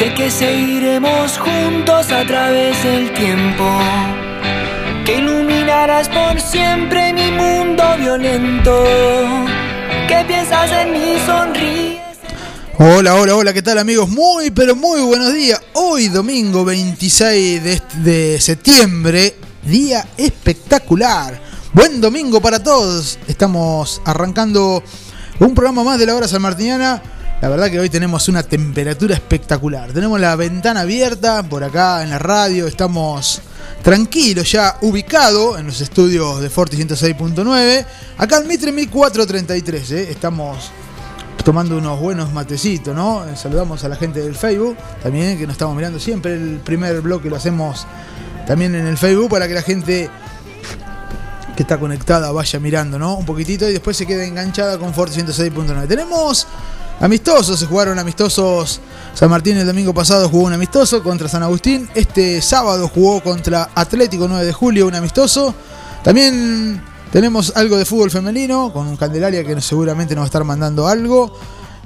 Sé que seguiremos juntos a través del tiempo. Que iluminarás por siempre mi mundo violento. Que piensas en mí, sonríes. Hola, hola, hola, ¿qué tal amigos? Muy, pero muy buenos días. Hoy domingo 26 de, de septiembre, día espectacular. Buen domingo para todos. Estamos arrancando un programa más de la hora salmartiniana. La verdad que hoy tenemos una temperatura espectacular. Tenemos la ventana abierta por acá en la radio. Estamos tranquilos ya ubicado en los estudios de Forti 106.9. Acá en Mitre 1433. ¿eh? Estamos tomando unos buenos matecitos, ¿no? Eh, Saludamos a la gente del Facebook también que nos estamos mirando siempre. El primer bloque lo hacemos también en el Facebook para que la gente que está conectada vaya mirando, ¿no? Un poquitito y después se quede enganchada con Forti 106.9. Tenemos amistosos, se jugaron amistosos. San Martín el domingo pasado jugó un amistoso contra San Agustín. Este sábado jugó contra Atlético 9 de julio un amistoso. También tenemos algo de fútbol femenino con Candelaria que seguramente nos va a estar mandando algo.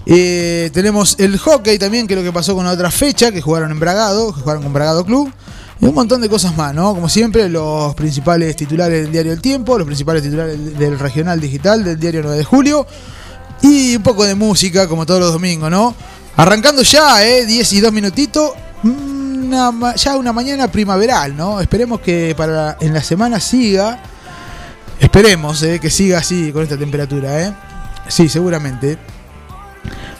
Eh, tenemos el hockey también, que es lo que pasó con la otra fecha, que jugaron en Bragado, que jugaron con Bragado Club. Y un montón de cosas más, ¿no? Como siempre, los principales titulares del diario El Tiempo, los principales titulares del Regional Digital del diario 9 de julio. Y un poco de música, como todos los domingos, ¿no? Arrancando ya, ¿eh? 10 y 2 minutitos. Una ya una mañana primaveral, ¿no? Esperemos que para en la semana siga. Esperemos ¿eh? que siga así con esta temperatura, ¿eh? Sí, seguramente.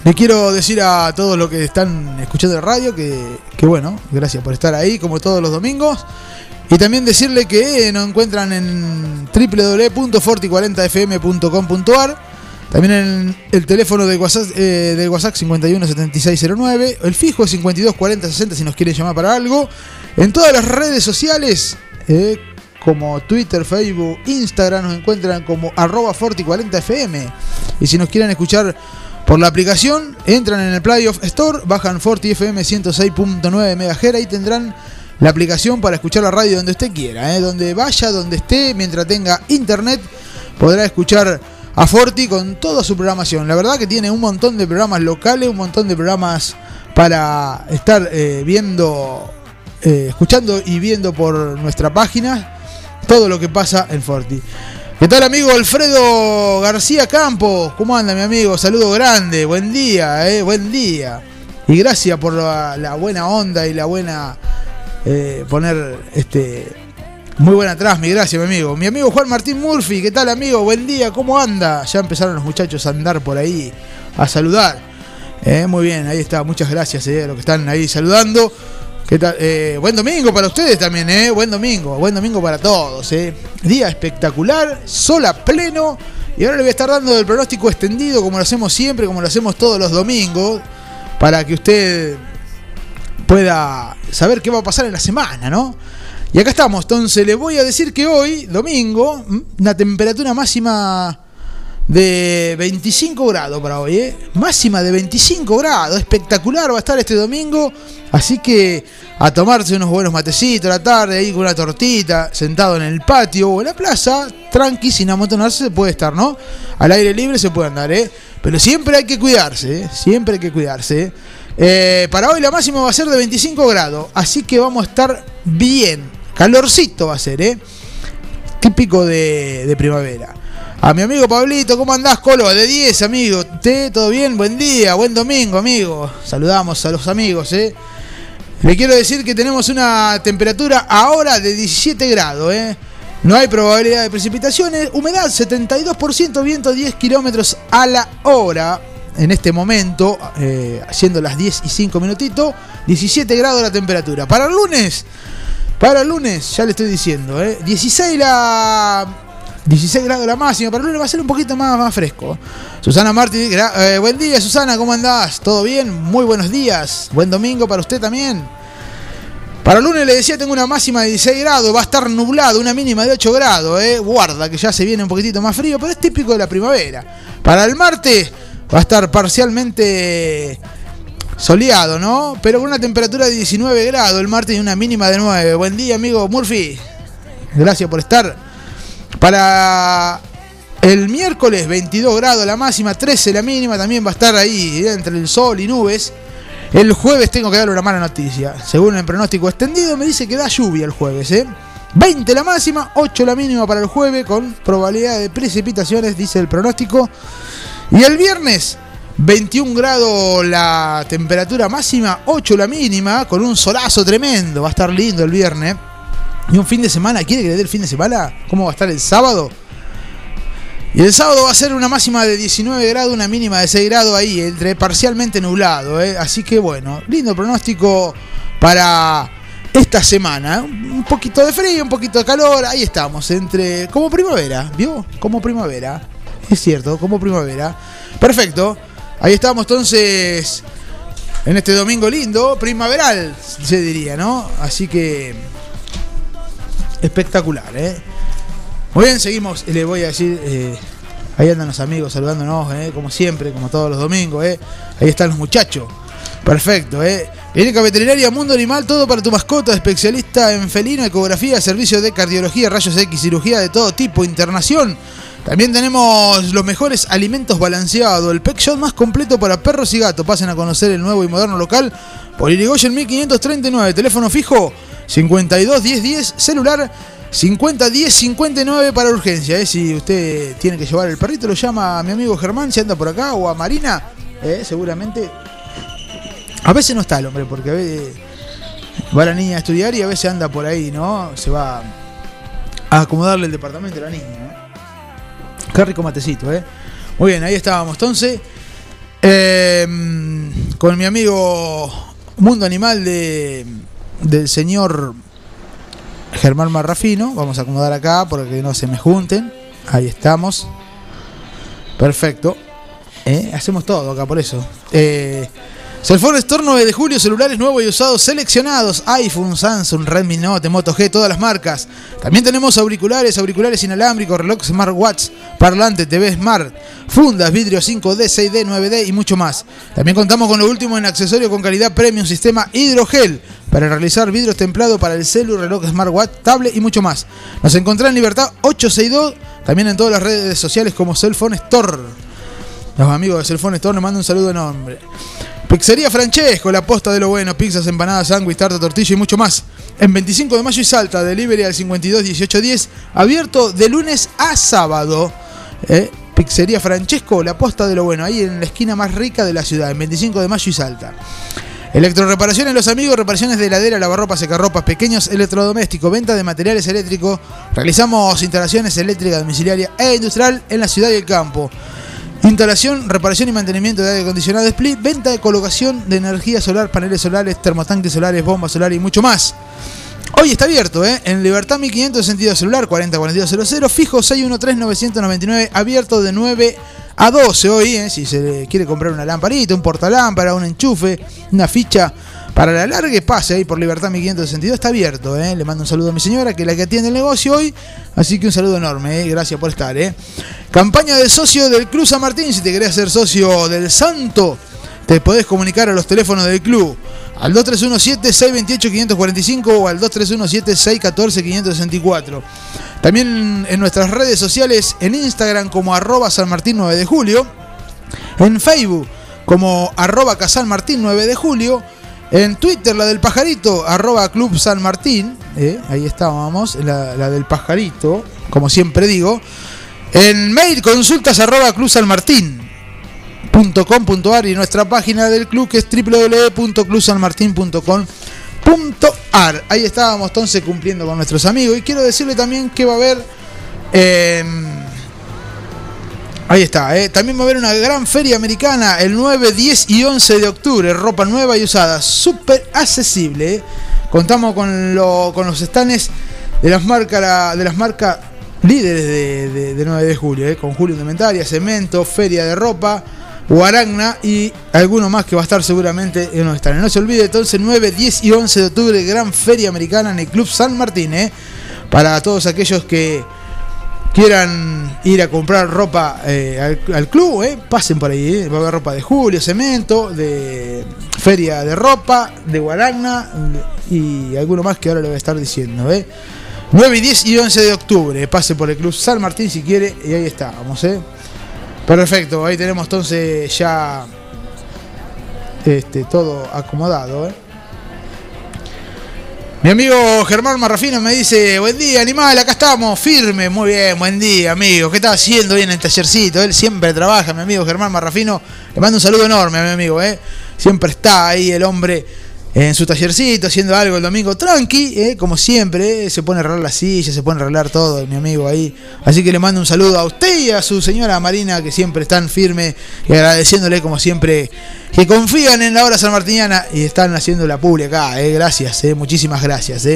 Le quiero decir a todos los que están escuchando la radio que, que bueno, gracias por estar ahí como todos los domingos. Y también decirle que nos encuentran en www.forti40fm.com.ar. También en el teléfono del WhatsApp, eh, del WhatsApp 517609. El fijo es 524060 si nos quieren llamar para algo. En todas las redes sociales, eh, como Twitter, Facebook, Instagram, nos encuentran como arroba forti40fm. Y si nos quieren escuchar por la aplicación, entran en el Playoff Store, bajan Forti FM 106.9 MHz y tendrán la aplicación para escuchar la radio donde usted quiera, ¿eh? donde vaya, donde esté, mientras tenga internet, podrá escuchar a Forti con toda su programación. La verdad que tiene un montón de programas locales, un montón de programas para estar eh, viendo, eh, escuchando y viendo por nuestra página todo lo que pasa en Forti. ¿Qué tal amigo Alfredo García Campos? ¿Cómo anda mi amigo? Saludo grande, buen día, eh, buen día. Y gracias por la, la buena onda y la buena poner este muy buena atrás, mi gracias, mi amigo. Mi amigo Juan Martín Murphy, ¿qué tal amigo? Buen día, ¿cómo anda? Ya empezaron los muchachos a andar por ahí a saludar. Eh, muy bien, ahí está, muchas gracias eh, a los que están ahí saludando. Eh, buen domingo para ustedes también, ¿eh? Buen domingo, buen domingo para todos, ¿eh? Día espectacular, sol a pleno. Y ahora le voy a estar dando el pronóstico extendido, como lo hacemos siempre, como lo hacemos todos los domingos, para que usted pueda saber qué va a pasar en la semana, ¿no? Y acá estamos, entonces les voy a decir que hoy, domingo, una temperatura máxima de 25 grados para hoy, ¿eh? Máxima de 25 grados, espectacular va a estar este domingo. Así que a tomarse unos buenos matecitos la tarde, ahí con una tortita, sentado en el patio o en la plaza, tranqui, sin amontonarse, se puede estar, ¿no? Al aire libre se puede andar, ¿eh? Pero siempre hay que cuidarse, ¿eh? Siempre hay que cuidarse, ¿eh? Eh, para hoy la máxima va a ser de 25 grados, así que vamos a estar bien. Calorcito va a ser, ¿eh? Típico de, primavera. A mi amigo Pablito, ¿cómo andás, Colo? De 10, amigo. ¿Te, ¿Todo bien? Buen día, buen domingo, amigo. Saludamos a los amigos, ¿eh? Le quiero decir que tenemos una temperatura ahora de 17 grados, ¿eh? No hay probabilidad de precipitaciones. Humedad 72%, viento 10 kilómetros a la hora. En este momento, eh, haciendo las 10 y 5 minutitos, 17 grados la temperatura. Para el lunes, para el lunes, ya le estoy diciendo, ¿eh? 16 la 16 grados la máxima, el lunes va a ser un poquito más, más fresco. Susana Martín, gra- eh, buen día Susana, ¿cómo andás? ¿Todo bien? Muy buenos días. Buen domingo para usted también. Para el lunes le decía, tengo una máxima de 16 grados, va a estar nublado, una mínima de 8 grados, eh. Guarda que ya se viene un poquitito más frío, pero es típico de la primavera. Para el martes va a estar parcialmente soleado, ¿no? Pero con una temperatura de 19 grados el martes y una mínima de 9. Buen día, amigo Murphy. Gracias por estar. Para el miércoles 22 grados la máxima, 13 la mínima, también va a estar ahí entre el sol y nubes. El jueves tengo que darle una mala noticia. Según el pronóstico extendido, me dice que da lluvia el jueves, ¿eh? 20 la máxima, 8 la mínima para el jueves, con probabilidad de precipitaciones, dice el pronóstico. Y el viernes, 21 grados la temperatura máxima, 8 la mínima, con un solazo tremendo. Va a estar lindo el viernes. Y un fin de semana, ¿quiere que le dé el fin de semana? ¿Cómo va a estar el sábado? Y el sábado va a ser una máxima de 19 grados, una mínima de 6 grados ahí, entre parcialmente nublado. ¿eh? Así que bueno, lindo pronóstico para esta semana. Un poquito de frío, un poquito de calor, ahí estamos, entre como primavera, ¿vio? Como primavera. Es cierto, como primavera. Perfecto. Ahí estamos entonces en este domingo lindo, primaveral, se diría, ¿no? Así que espectacular, ¿eh? Muy bien, seguimos. Le voy a decir, eh, ahí andan los amigos saludándonos, ¿eh? como siempre, como todos los domingos. ¿eh? Ahí están los muchachos. Perfecto, ¿eh? Clínica Veterinaria Mundo Animal, todo para tu mascota, especialista en felino, ecografía, servicios de cardiología, rayos X, cirugía de todo tipo, internación. También tenemos los mejores alimentos balanceados, el pet shop más completo para perros y gatos. Pasen a conocer el nuevo y moderno local por Irigoyen 1539, teléfono fijo 52 10 10, celular 50 10 59 para urgencia. ¿eh? Si usted tiene que llevar el perrito, lo llama a mi amigo Germán, si anda por acá, o a Marina, ¿eh? seguramente. A veces no está el hombre, porque a veces va la niña a estudiar y a veces anda por ahí, ¿no? Se va a acomodarle el departamento a la niña. ¿eh? Qué rico matecito, ¿eh? Muy bien, ahí estábamos. Entonces, eh, con mi amigo Mundo Animal de, del señor Germán Marrafino. Vamos a acomodar acá para que no se me junten. Ahí estamos. Perfecto. ¿Eh? Hacemos todo acá por eso. Eh, Cellphone Store 9 de julio, celulares nuevos y usados seleccionados, iPhone, Samsung, Redmi Note, Moto G, todas las marcas. También tenemos auriculares, auriculares inalámbricos, reloj smartwatch, parlante, TV Smart, fundas, vidrio 5D, 6D, 9D y mucho más. También contamos con lo último en accesorios con calidad premium, sistema hidrogel para realizar vidrios templados para el celu, reloj smartwatch, tablet y mucho más. Nos encontrá en Libertad 862, también en todas las redes sociales como Cellphone Store. Los amigos de Cellphone Store nos mandan un saludo enorme. Pizzería Francesco, la posta de lo bueno, pizzas, empanadas, sándwich, tarta, tortilla y mucho más. En 25 de mayo y Salta, delivery al 52 1810, abierto de lunes a sábado. ¿Eh? Pizzería Francesco, la posta de lo bueno, ahí en la esquina más rica de la ciudad, en 25 de mayo y Salta. Electroreparaciones Los Amigos, reparaciones de heladera, lavarropas, secarropas, pequeños electrodomésticos, venta de materiales eléctricos. Realizamos instalaciones eléctricas domiciliarias e industrial en la ciudad y el campo. Instalación, reparación y mantenimiento de aire acondicionado split, venta de colocación de energía solar, paneles solares, termotanques solares, bombas solares y mucho más. Hoy está abierto, ¿eh? En Libertad 1500 sentido celular 404200, fijo 613-999, abierto de 9 a 12 hoy, ¿eh? Si se quiere comprar una lamparita, un portalámpara, un enchufe, una ficha para la larga pase ahí por Libertad 1562 está abierto. ¿eh? Le mando un saludo a mi señora, que es la que atiende el negocio hoy. Así que un saludo enorme, ¿eh? gracias por estar. ¿eh? Campaña de socio del Club San Martín. Si te querés ser socio del Santo, te podés comunicar a los teléfonos del club. Al 2317-628-545 o al 2317-614-564. También en nuestras redes sociales, en Instagram como arroba San Martín 9 de julio. En Facebook como arroba Casal Martín 9 de julio en Twitter, la del pajarito, arroba Club San Martín. Eh, ahí estábamos, la, la, del pajarito, como siempre digo. En mail, consultas arroba Club San Martín. y nuestra página del club que es www.clubsanmartin.com.ar Ahí estábamos entonces cumpliendo con nuestros amigos y quiero decirle también que va a haber eh, Ahí está, ¿eh? también va a haber una gran feria americana el 9, 10 y 11 de octubre, ropa nueva y usada, súper accesible. Contamos con, lo, con los stands de las marcas de las marcas líderes de, de, 9 de julio, ¿eh? con Julio Indumentaria, Cemento, Feria de Ropa, Guaragna y alguno más que va a estar seguramente en los stands. No se olvide entonces 9, 10 y 11 de octubre, gran feria americana en el Club San Martín, ¿eh? para todos aquellos que quieran ir a comprar ropa eh, al, club, eh, pasen por ahí. Eh. Va a haber ropa de Julio, Cemento, de Feria de Ropa, de Guaragna y alguno más que ahora le voy a estar diciendo. 9 y 10 y 11 de octubre. Pase por el Club San Martín si quiere y ahí está, vamos, ¿eh? Perfecto, ahí tenemos entonces ya este, todo acomodado. ¿eh? Mi amigo Germán Marrafino me dice, buen día animal, acá estamos, firme, muy bien, buen día amigo, ¿qué está haciendo bien en el tallercito? Él siempre trabaja, mi amigo Germán Marrafino, le mando un saludo enorme a mi amigo, ¿eh? siempre está ahí el hombre en su tallercito haciendo algo el domingo tranqui, eh, como siempre, eh, se pone a arreglar la silla, se pone a arreglar todo, mi amigo ahí. Así que le mando un saludo a usted y a su señora Marina, que siempre están firmes y agradeciéndole como siempre que confían en la hora sanmartiniana y están haciendo la publi acá. Eh, gracias, eh, muchísimas gracias.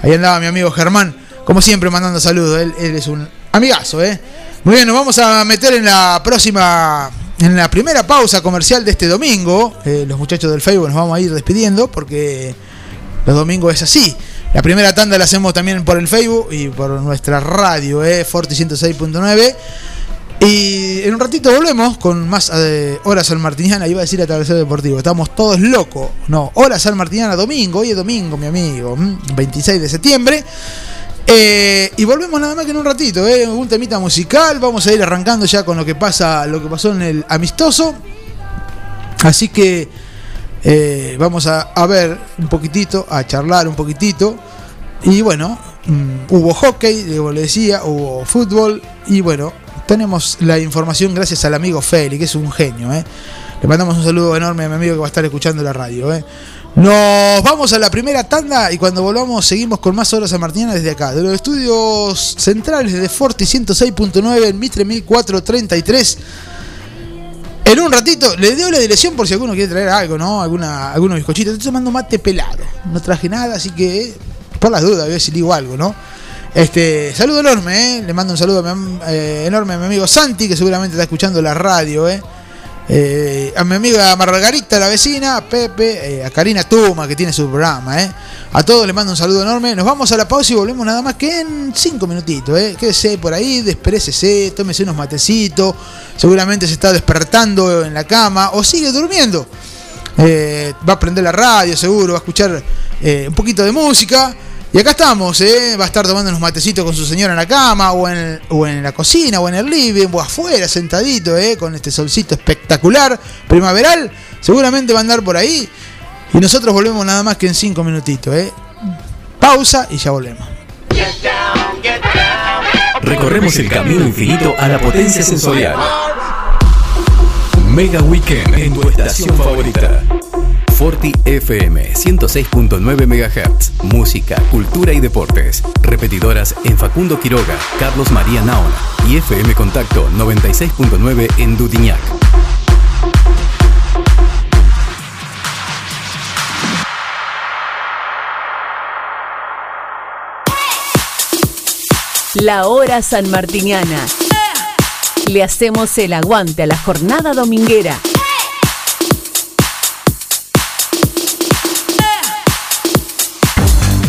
Ahí andaba mi amigo Germán, como siempre, mandando saludos. Él, él es un amigazo. Eh. Muy bien, nos vamos a meter en la próxima en la primera pausa comercial de este domingo, eh, los muchachos del Facebook nos vamos a ir despidiendo porque los domingos es así. La primera tanda la hacemos también por el Facebook y por nuestra radio, eh, Forti 106.9. Y en un ratito volvemos con más eh, Hora San Martiniana, iba a decir Atravesado Deportivo. Estamos todos locos. No, Hora San Martiniana domingo, hoy es domingo, mi amigo, 26 de septiembre. Eh, y volvemos nada más que en un ratito, ¿eh? un temita musical. Vamos a ir arrancando ya con lo que pasa, lo que pasó en el amistoso. Así que eh, vamos a, ver un poquitito, a charlar un poquitito. Y bueno, mm, hubo hockey, como le decía, hubo fútbol. Y bueno, tenemos la información gracias al amigo Feli, que es un genio. ¿eh? Le mandamos un saludo enorme a mi amigo que va a estar escuchando la radio. ¿Eh? Nos vamos a la primera tanda y cuando volvamos seguimos con más horas a Martina desde acá, de los estudios centrales de Forti 106.9 en Mitre 1433. En un ratito le doy la dirección por si alguno quiere traer algo, ¿no? Alguna, algunos bizcochitos. Estoy tomando mate pelado. No traje nada, así que por las dudas, a ver si digo algo, ¿no? Este, saludo enorme, ¿eh? Le mando un saludo eh, enorme a mi amigo Santi, que seguramente está escuchando la radio, ¿eh? Eh, a mi amiga Margarita, la vecina, a Pepe, eh, a Karina Tuma, que tiene su programa. Eh. A todos les mando un saludo enorme. Nos vamos a la pausa y volvemos nada más que en 5 minutitos. Eh. Quédese por ahí, desprécese, tómese unos matecitos. Seguramente se está despertando en la cama o sigue durmiendo. va a prender la radio, seguro, va a escuchar un poquito de música. Y acá estamos, ¿eh? va a estar tomando unos matecitos con su señora en la cama, o en, o en la cocina, o en el living, o afuera, sentadito, ¿eh? con este solcito espectacular, primaveral. Seguramente va a andar por ahí. Y nosotros volvemos nada más que en cinco minutitos. ¿eh? Pausa y ya volvemos. Recorremos el camino infinito a la potencia sensorial. Mega Weekend en tu estación favorita. Forti FM 106.9 MHz. Música, cultura y deportes. Repetidoras en Facundo Quiroga, Carlos María Naona y FM Contacto 96.9 en Dutiñac. La hora sanmartiniana. Le hacemos el aguante a la jornada dominguera.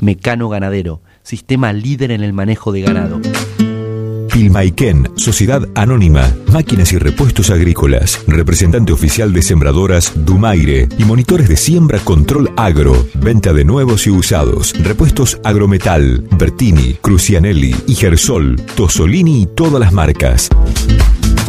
Mecano Ganadero, sistema líder en el manejo de ganado. Pilmaiken, Sociedad Anónima, Máquinas y Repuestos Agrícolas, representante oficial de sembradoras Dumaire y monitores de siembra Control Agro, venta de nuevos y usados, repuestos Agrometal, Bertini, Crucianelli y Gersol, Tosolini y todas las marcas.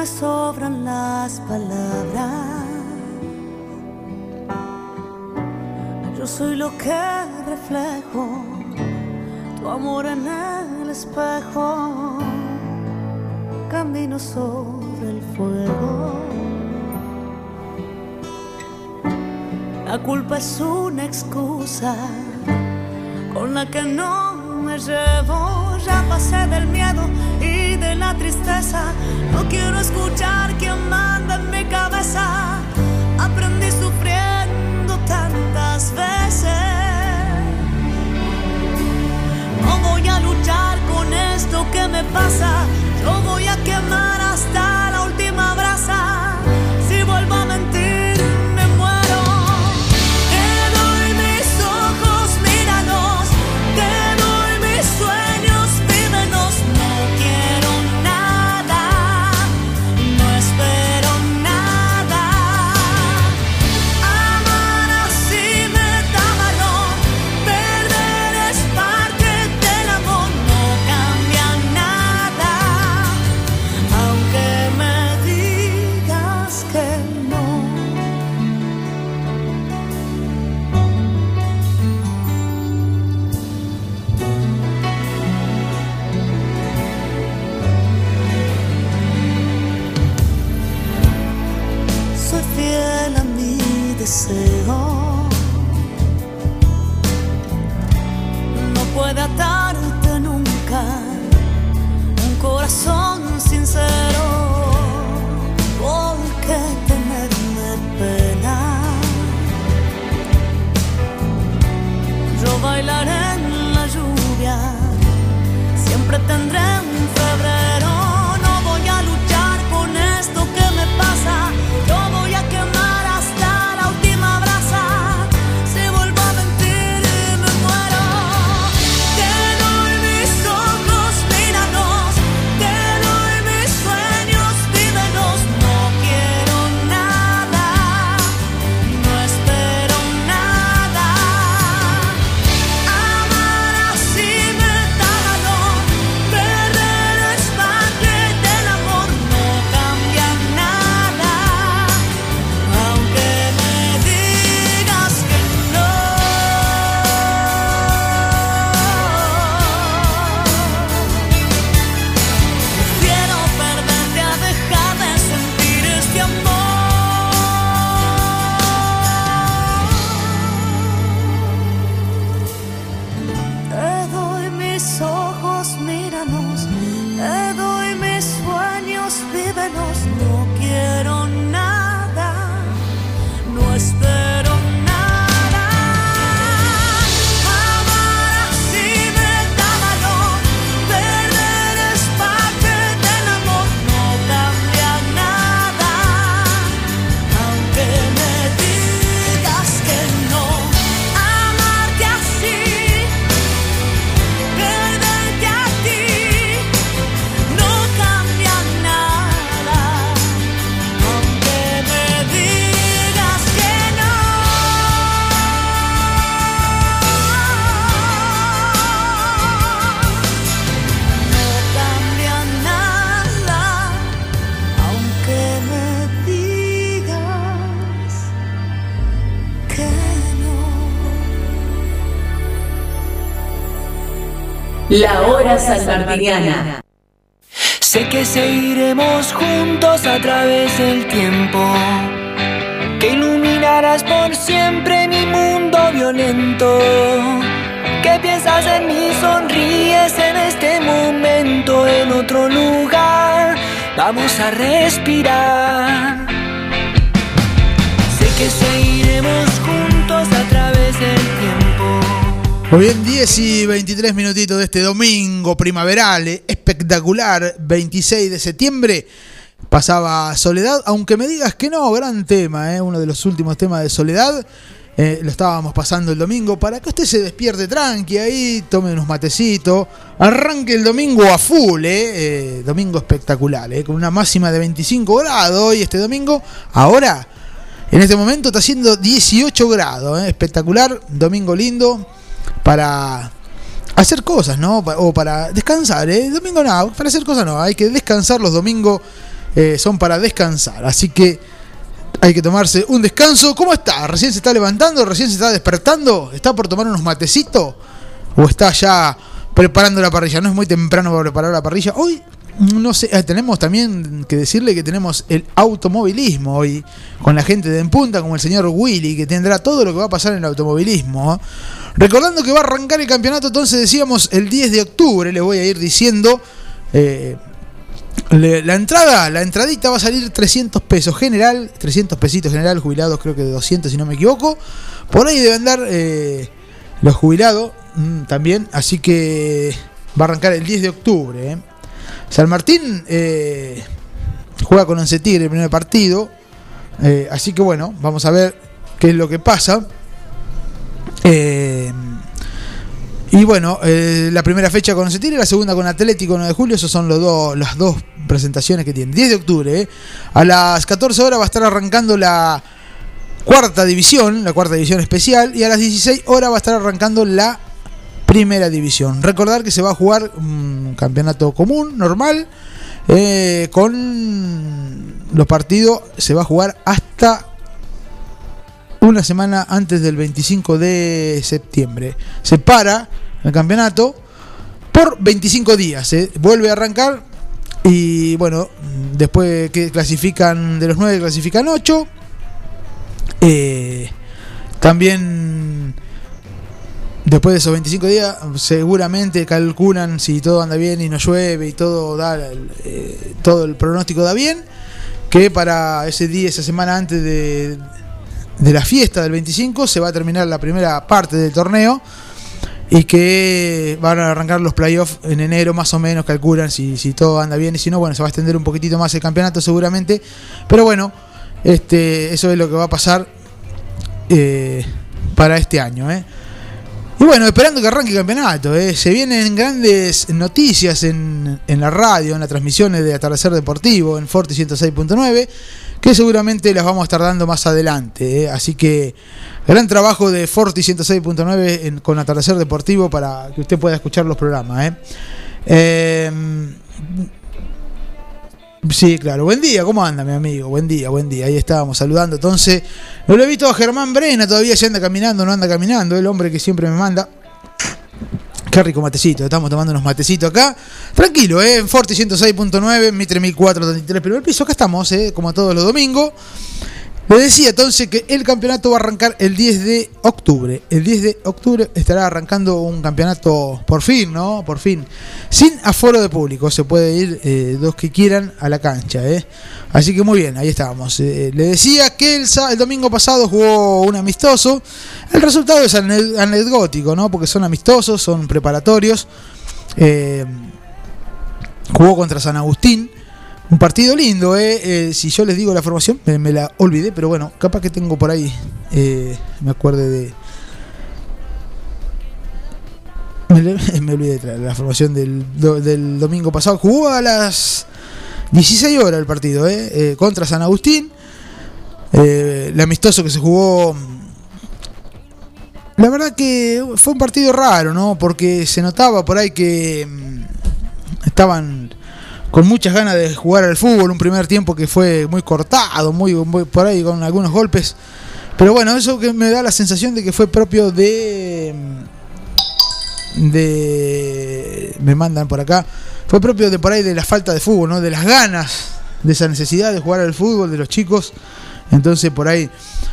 Me sobran las palabras. Yo soy lo que reflejo, tu amor en el espejo. Camino sobre el fuego. La culpa es una excusa con la que no me llevo. Ya pasé del miedo y de la tristeza. Me pasa. Sé que seguiremos juntos a través del tiempo. Que iluminarás por siempre mi mundo violento. Que piensas en mí, sonríes en este momento, en otro lugar. Vamos a respirar. Sé que seguiremos juntos a través del tiempo. Muy bien, 10 y 23 minutitos de este domingo primaveral, eh, espectacular, 26 de septiembre. Pasaba Soledad, aunque me digas que no, gran tema, eh, uno de los últimos temas de Soledad. Eh, lo estábamos pasando el domingo para que usted se despierte tranqui ahí, tome unos matecitos, arranque el domingo a full, eh, eh, domingo espectacular, eh, con una máxima de 25 grados hoy este domingo. Ahora, en este momento está haciendo 18 grados, espectacular, domingo lindo para hacer cosas, ¿no? O para descansar, ¿eh? Domingo no, para hacer cosas no, hay que descansar, los domingos eh, son para descansar, así que hay que tomarse un descanso. ¿Cómo está? ¿Recién se está levantando? ¿Recién se está despertando? ¿Está por tomar unos matecitos? ¿O está ya preparando la parrilla? No es muy temprano para preparar la parrilla. Hoy, no sé, eh, tenemos también que decirle que tenemos el automovilismo hoy con la gente de En Punta, como el señor Willy, que tendrá todo lo que va a pasar en el automovilismo. Recordando que va a arrancar el campeonato, entonces decíamos el 10 de octubre, le voy a ir diciendo. eh, la entrada, la entradita va a salir 300 pesos general, 300 pesitos general, jubilados creo que de 200 si no me equivoco. Por ahí deben andar eh, los jubilados mm, también, así que va a arrancar el 10 de octubre. eh. San Martín eh, juega con Once Tigre el primer partido, eh, así que bueno, vamos a ver qué es lo que pasa. Eh, y bueno, la primera fecha con Once Tigre, la segunda con Atlético 9 de julio, esos son los dos, las dos presentaciones que tienen. 10 de octubre, eh. a las 14 horas va a estar arrancando la cuarta división, la cuarta división especial, y a las 16 horas va a estar arrancando la primera división. Recordar que se va a jugar un campeonato común, normal, eh, con los partidos, se va a jugar hasta una semana antes del 25 de septiembre. Se para el campeonato por 25 días. ¿eh? Vuelve a arrancar y bueno, después que clasifican de los 9 clasifican 8. Eh, también después de esos 25 días seguramente calculan si todo anda bien y no llueve y todo da eh, todo el pronóstico da bien que para ese día esa semana antes de de la fiesta del 25 se va a terminar la primera parte del torneo y que van a arrancar los playoffs en enero más o menos, calculan si, si todo anda bien y si no, bueno, se va a extender un poquitito más el campeonato seguramente, pero bueno, este, eso es lo que va a pasar eh, para este año. ¿eh? Y bueno, esperando que arranque el campeonato, ¿eh? se vienen grandes noticias en, en la radio, en las transmisiones de Atardecer Deportivo, en Forti 106.9 que seguramente las vamos a estar dando más adelante. ¿eh? Así que gran trabajo de Forti 106.9 en- con Atardecer Deportivo para que usted pueda escuchar los programas. Eh, sí, claro. Buen día, ¿cómo anda mi amigo? Buen día, buen día. Ahí estábamos saludando. Entonces, no lo he visto a Germán Brena, todavía se anda caminando, no anda caminando, el hombre que siempre me manda. Qué rico matecito, estamos tomando unos matecitos acá. Tranquilo, ¿eh? en Forti 106.9, Mitre 1433, primer piso. Acá estamos, ¿eh? como todos los domingos. Le decía entonces que el campeonato va a arrancar el 10 de octubre. El 10 de octubre estará arrancando un campeonato por fin, ¿no? Por fin. Sin aforo de público. Se puede ir eh, los que quieran a la cancha, ¿eh? Así que muy bien, ahí estábamos. Eh, le decía que el, el domingo pasado jugó un amistoso. El resultado es ane- anecdótico, ¿no? Porque son amistosos, son preparatorios. Eh, jugó contra San Agustín. Un partido lindo, ¿eh? Eh, si yo les digo la formación, me, la olvidé, pero bueno, capaz que tengo por ahí, eh, me acuerde de... Me, me olvidé de la formación del, del domingo pasado. Jugó a las 16 horas el partido, ¿eh? Eh, contra San Agustín. El amistoso que se jugó la verdad que fue un partido raro, ¿no? Porque se notaba por ahí que mm, estaban con muchas ganas de jugar al fútbol. Un primer tiempo que fue muy cortado, muy, por ahí con algunos golpes. Pero bueno, eso que me da la sensación de que fue propio de. de me mandan por acá. Fue propio de por ahí de la falta de fútbol, ¿no? De las ganas, de esa necesidad de jugar al fútbol de los chicos. Entonces por ahí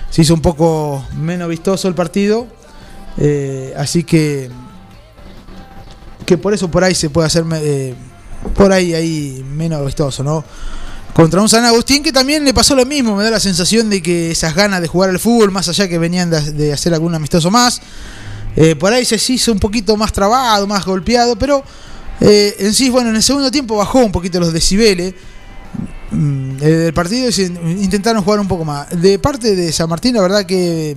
se hizo un poco menos vistoso el partido. Eh, así que que por eso por ahí se puede hacer eh, por ahí ahí menos vistoso, ¿no? Contra un San Agustín que también le pasó lo mismo, me da la sensación de que esas ganas de jugar al fútbol, más allá que venían de, hacer algún amistoso más, eh, por ahí se hizo un poquito más trabado, más golpeado, pero eh, en sí, bueno, en el segundo tiempo bajó un poquito los decibeles mm, eh, del partido se intentaron jugar un poco más. De parte de San Martín, la verdad que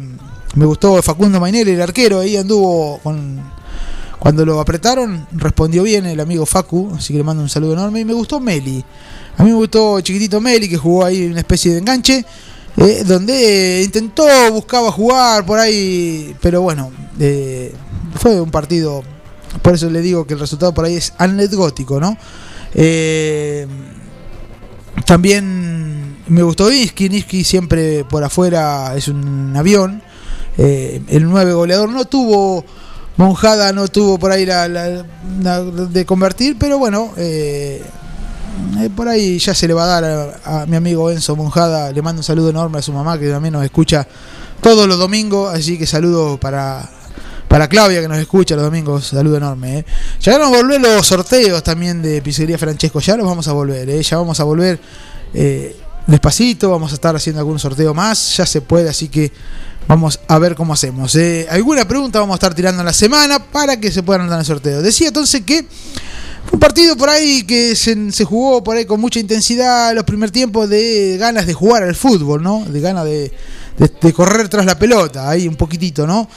me gustó Facundo Mainelli, el arquero, ahí anduvo con cuando lo apretaron, respondió bien el amigo Facu, así que le mando un saludo enorme. Y me gustó Meli. A mí me gustó Chiquitito Meli, que jugó ahí una especie de enganche, eh, donde intentó, buscaba jugar por ahí, pero bueno, eh, fue un partido, por eso le digo que el resultado por ahí es anecdótico, ¿no? Eh, también me gustó Niski, Niski siempre por afuera es un avión. Eh, el 9 goleador no tuvo Monjada no tuvo por ahí la, la- de convertir, pero bueno, eh, eh, por ahí ya se le va a dar a, mi amigo Enzo Monjada. Le mando un saludo enorme a su mamá que también nos escucha todos los domingos, así que saludo para, para Claudia que nos escucha los domingos, saludo enorme. eh. Ya a volver los sorteos también de Pizzería Francesco, ya los vamos a volver, eh, ya vamos a volver eh, despacito, vamos a estar haciendo algún sorteo más, ya se puede, así que vamos a ver cómo hacemos. eh. Alguna pregunta vamos a estar tirando en la semana para que se puedan dar el sorteo. Decía entonces que un partido por ahí que se, se jugó por ahí con mucha intensidad los primer tiempos de ganas de jugar al fútbol, ¿no? De ganas de, de- de correr tras la pelota, ahí un poquitito, ¿no?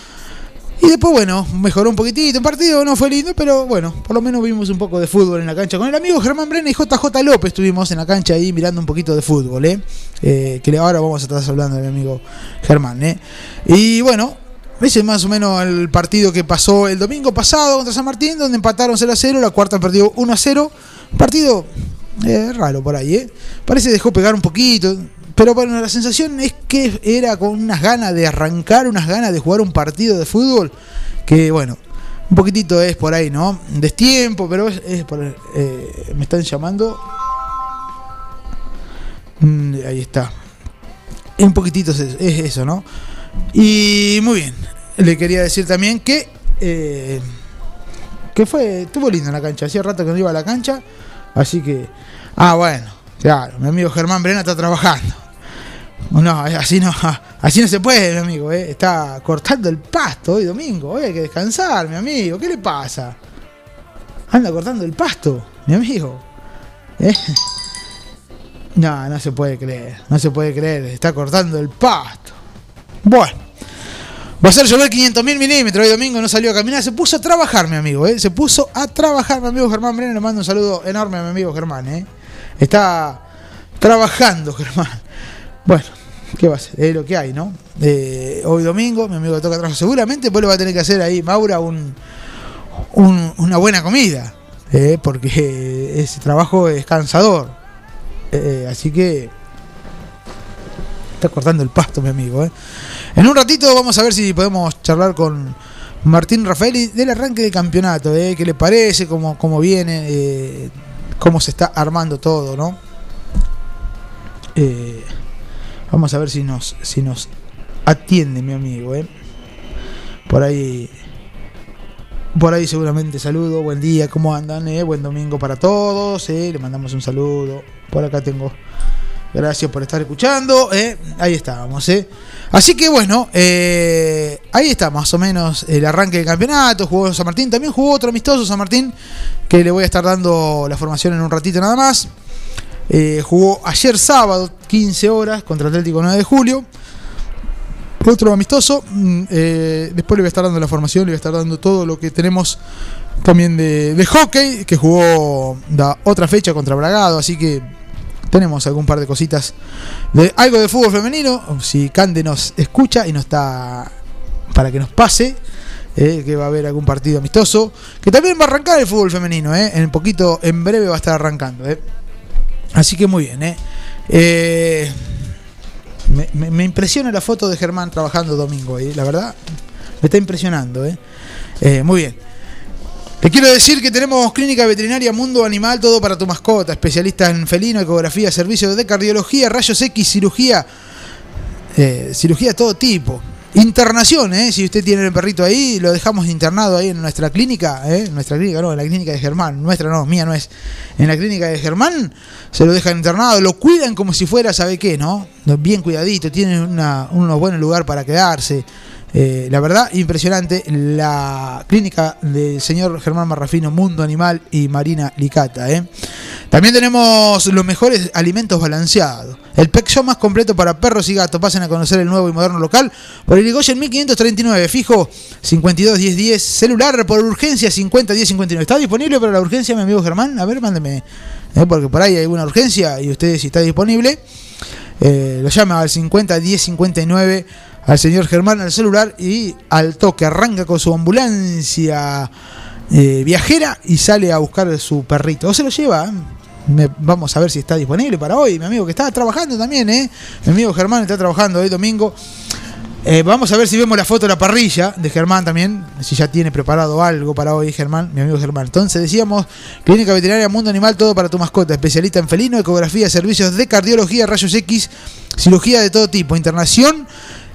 Y después, bueno, mejoró un poquitito. El partido no fue lindo, pero bueno, por lo menos vimos un poco de fútbol en la cancha. Con el amigo Germán Brena y JJ López estuvimos en la cancha ahí mirando un poquito de fútbol, ¿eh? Eh, que ahora vamos a estar hablando de mi amigo Germán, ¿eh? Y bueno, ese es más o menos el partido que pasó el domingo pasado contra San Martín, donde empataron 0 a 0, la cuarta perdió 1 a 0. Un partido eh, raro por ahí, ¿eh? Parece que dejó pegar un poquito. Pero bueno, la sensación es que era con unas ganas de arrancar, unas ganas de jugar un partido de fútbol. Que bueno, un poquitito es por ahí, ¿no? Destiempo, pero es, por. eh, me están llamando. Mm, ahí está. Un poquitito es, es eso, ¿no? Y muy bien. Le quería decir también que. eh, que fue. Estuvo lindo en la cancha. Hacía rato que no iba a la cancha. Así que. Ah, bueno. Claro, mi amigo Germán Brena está trabajando. No, así no, así no se puede, mi amigo, ¿eh? Está cortando el pasto hoy domingo. Hoy hay que descansar, mi amigo. ¿Qué le pasa? Anda cortando el pasto, mi amigo. ¿Eh? No, no se puede creer. No se puede creer. Está cortando el pasto. Bueno. Va a ser llover 500 mil milímetros. Hoy domingo no salió a caminar. Se puso a trabajar, mi amigo. ¿eh? Se puso a trabajar, mi amigo Germán Breno. Le mando un saludo enorme a mi amigo Germán. ¿eh? Está trabajando, Germán. Bueno, ¿qué va a ser? Es lo que hay, ¿no? Eh, hoy domingo, mi amigo toca trabajo. Seguramente después le va a tener que hacer ahí, Maura, un, un- una buena comida. ¿eh? Porque ese trabajo es cansador. Eh, así que está cortando el pasto, mi amigo. En un ratito vamos a ver si podemos charlar con Martín Rafaeli del arranque del campeonato. ¿Qué le parece? ¿Cómo, cómo viene? ¿Cómo se está armando todo? ¿no? Eh, vamos a ver si nos, si nos atiende mi amigo. ¿eh? Por ahí. Por ahí seguramente saludo, buen día, ¿cómo andan? eh? Buen domingo para todos, eh, le mandamos un saludo. Por acá tengo Gracias por estar escuchando. eh. Ahí estábamos. eh. Así que bueno, eh, ahí está más o menos el arranque del campeonato. Jugó San Martín. También jugó otro amistoso San Martín. Que le voy a estar dando la formación en un ratito nada más. Eh, jugó ayer sábado, 15 horas, contra Atlético 9 de julio. Otro amistoso. mm, eh, después le voy a estar dando la formación, le voy a estar dando todo lo que tenemos también de, hockey, que jugó la otra fecha contra Bragado. Así que tenemos algún par de cositas algo de fútbol femenino. Si Cande nos escucha y nos está para que nos pase, eh, que va a haber algún partido amistoso, que también va a arrancar el fútbol femenino, en poquito, en breve va a estar arrancando. Así que muy bien. eh. Eh, me, impresiona la foto de Germán trabajando domingo, eh, la verdad, me está impresionando. eh. Eh, muy bien. Le quiero decir que tenemos clínica veterinaria Mundo Animal, todo para tu mascota, especialista en felino, ecografía, servicios de cardiología, rayos X, cirugía, eh, cirugía de todo tipo. Internación, ¿eh? si usted tiene el perrito ahí, lo dejamos internado ahí en nuestra clínica, ¿eh? nuestra clínica no, en la clínica de Germán, nuestra no, mía no es, en la clínica de Germán, se lo dejan internado, lo cuidan como si fuera, ¿sabe qué? ¿no? Bien cuidadito, tienen una, buenos lugar para quedarse. Eh, la verdad, impresionante la clínica del señor Germán Marrafino, Mundo Animal y Marina Licata. ¿eh? También tenemos los mejores alimentos balanceados. El pet shop más completo para perros y gatos. Pasen a conocer el nuevo y moderno local por el Irigoyen 1539. Fijo 52 10 10. Celular por urgencia 50 10 59. ¿Está disponible para la urgencia, mi amigo Germán? A ver, mándeme. ¿eh? porque por ahí hay alguna urgencia y usted si está disponible. lo llama al 50 10 59 al señor Germán al celular y al toque arranca con su ambulancia eh, viajera y sale a buscar su perrito. O se lo lleva. ¿eh? Vamos a ver si está disponible para hoy. Mi amigo que está trabajando también, ¿eh? Mi amigo Germán está trabajando hoy domingo. Eh, vamos a ver si vemos la foto de la parrilla de Germán también, si ya tiene preparado algo para hoy Germán, mi amigo Germán. Entonces decíamos, Clínica Veterinaria Mundo Animal, todo para tu mascota, especialista en felino, ecografía, servicios de cardiología, rayos X, cirugía de todo tipo, internación,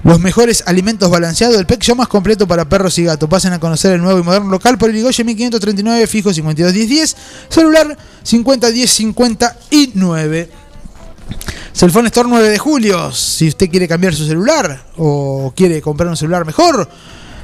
los mejores alimentos balanceados, el pet shop más completo para perros y gatos. Pasen a conocer el nuevo y moderno local por Irigoyen 1539, fijo 521010, celular 501059. Cellphone Store 9 de julio. Si usted quiere cambiar su celular o quiere comprar un celular mejor,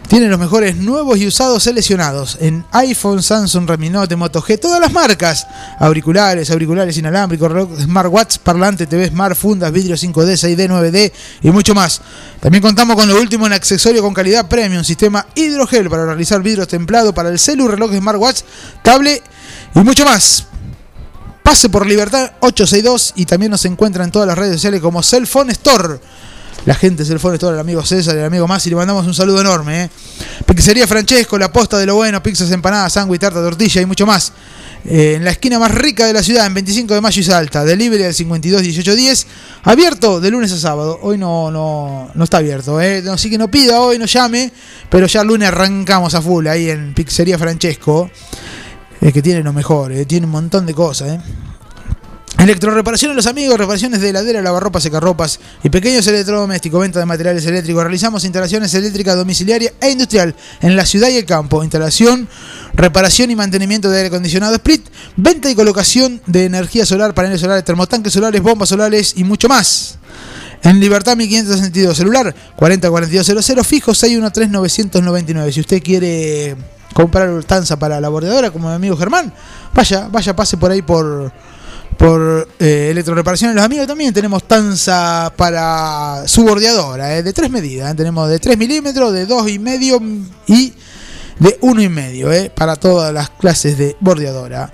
tiene los mejores nuevos y usados seleccionados en iPhone, Samsung, Redmi Note, Moto G, todas las marcas. Auriculares, auriculares inalámbricos, smartwatch, parlante, TV Smart, fundas, vidrio 5D, 6D, 9D y mucho más. También contamos con lo último en accesorio con calidad premium, sistema hidrogel para realizar vidrio templado para el celu, reloj, smartwatch, tablet y mucho más. Pase por Libertad 862 y también nos encuentra en todas las redes sociales como Cellphone Store. La gente de Cellphone Store, el amigo César, el amigo Masi, le mandamos un saludo enorme. ¿eh? Pizzería Francesco, la posta de lo bueno, pizzas, empanadas, sándwich, tarta, tortilla y mucho más. Eh, en la esquina más rica de la ciudad, en 25 de mayo y Salta. Delivery al 52 18 10. Abierto de lunes a sábado. Hoy no, no, no está abierto. ¿eh? Así que no pida hoy, no llame. Pero ya el lunes arrancamos a full ahí en Pizzería Francesco. Es que tiene lo mejor, eh, tiene un montón de cosas. Electroreparaciones Los Amigos, reparaciones de heladera, lavarropas, secarropas y pequeños electrodomésticos, venta de materiales eléctricos. Realizamos instalaciones eléctricas domiciliaria e industrial en la ciudad y el campo. Instalación, reparación y mantenimiento de aire acondicionado split, venta y colocación de energía solar, paneles solares, termotanques solares, bombas solares y mucho más. En Libertad 1562, celular 404200, fijo 613-999. Si usted quiere comprar tanza para la bordeadora, como mi amigo Germán, vaya, vaya, pase por ahí por por eh, electroreparaciones los amigos también tenemos tanza para su bordeadora eh, de tres medidas eh. tenemos de 3 milímetros de dos y medio y de uno y medio eh, para todas las clases de bordeadora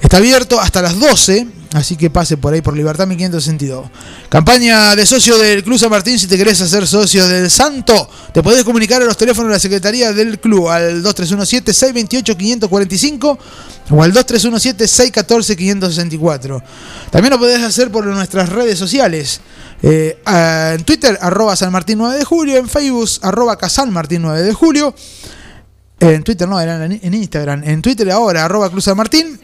está abierto hasta las 12 así que pase por ahí por Libertad 1562 campaña de socio del Club San Martín si te querés hacer socio del Santo te podés comunicar a los teléfonos de la Secretaría del Club al 2317 628 545 o al 2317-614-564. También lo podés hacer por nuestras redes sociales. Eh, en Twitter, arroba San Martín 9 de julio. En Facebook, arroba Casan Martín 9 de julio. En Twitter no, era en, en Instagram. En Twitter ahora, arroba Cruz San Martín.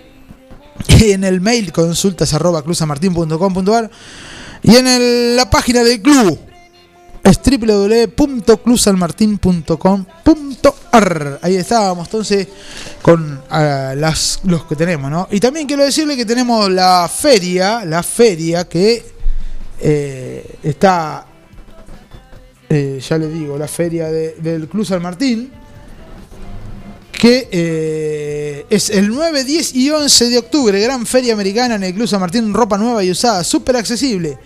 En el mail, consultas arroba cruzsamartin.com.ar. Y en el- la página del club, es www.clubsanmartin.com.ar Ahí estábamos entonces con ah, las, los que tenemos, ¿no? Y también quiero decirle que tenemos la feria, la feria que eh, está, eh, ya le digo, la feria de- del Club San Martín, que eh, es el 9, 10 y 11 de octubre, gran feria americana en el Club San Martín, ropa nueva y usada, súper accesible.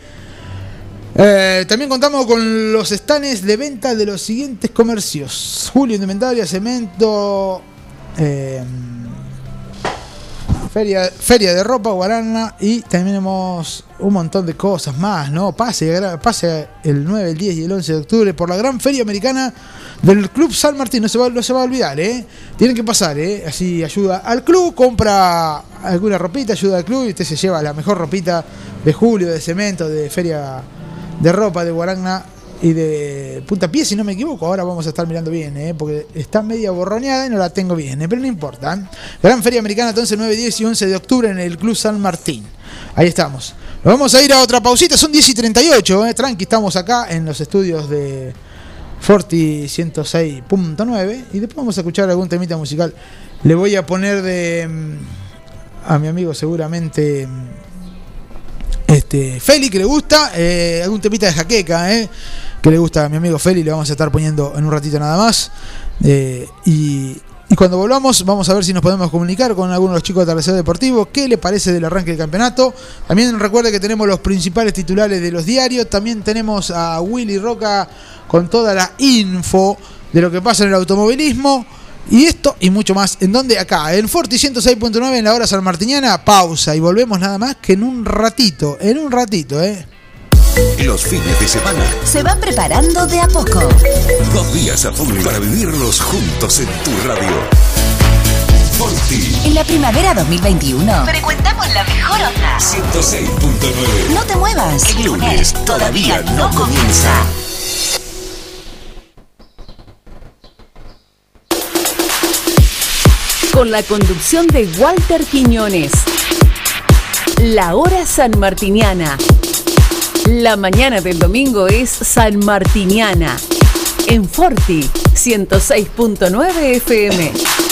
Eh, también contamos con los stands de venta de los siguientes comercios: Julio Indumentaria, Cemento, eh, feria, feria de Ropa, Guarana y tenemos un montón de cosas más, ¿no? Pase, pase el 9, el 10 y el 11 de octubre por la gran feria americana del Club San Martín. No se va, no se va a olvidar, ¿eh? Tienen que pasar, ¿eh? Así ayuda al club, compra alguna ropita, ayuda al club y usted se lleva la mejor ropita de Julio, de Cemento, de feria de ropa de Guaragna y de puntapié, si no me equivoco. Ahora vamos a estar mirando bien, ¿eh? porque está media borroneada y no la tengo bien, ¿eh? pero no importa. ¿eh? Gran Feria Americana, entonces 9, 10 y 11 de octubre en el Club San Martín. Ahí estamos. Vamos a ir a otra pausita, son 10 y 38, ¿eh? tranqui, estamos acá en los estudios de Forti 106.9 y después vamos a escuchar algún temita musical. Le voy a poner de mm, a mi amigo seguramente mm, este que le gusta, eh, algún temita de jaqueca, eh, que le gusta a mi amigo Feli, le vamos a estar poniendo en un ratito nada más. Eh, y, cuando volvamos, vamos a ver si nos podemos comunicar con algunos de los chicos de Atardecer Deportivo. ¿Qué le parece del arranque del campeonato? También recuerde que tenemos los principales titulares de los diarios. También tenemos a Willy Roca con toda la info de lo que pasa en el automovilismo. Y esto y mucho más. ¿En dónde? Acá, en Forti 106.9 en la hora salmartiniana. Pausa y volvemos nada más que en un ratito. En un ratito, ¿eh? Los fines de semana. Se van preparando de a poco. Dos días a full para vivirlos juntos en tu radio. Forti En la primavera 2021 frecuentamos la mejor onda. 106.9. No te muevas. El lunes todavía no comienza. Con la conducción de Walter Quiñones. La hora sanmartiniana. La mañana del domingo es sanmartiniana. En Forti 106.9 FM.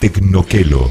Tecnoquelo.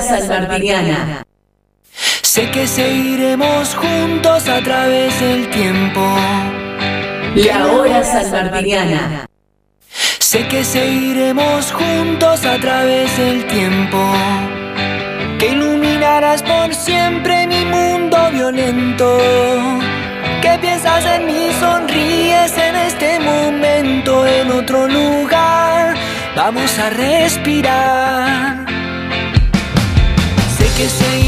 Hora. Sé que seguiremos juntos a través del tiempo. La hora sanmartiniana. Sé que seguiremos juntos a través del tiempo. Que iluminarás por siempre mi mundo violento. Que piensas en mí, sonríes en este momento, en otro lugar. Vamos a respirar. Sé que seguiremos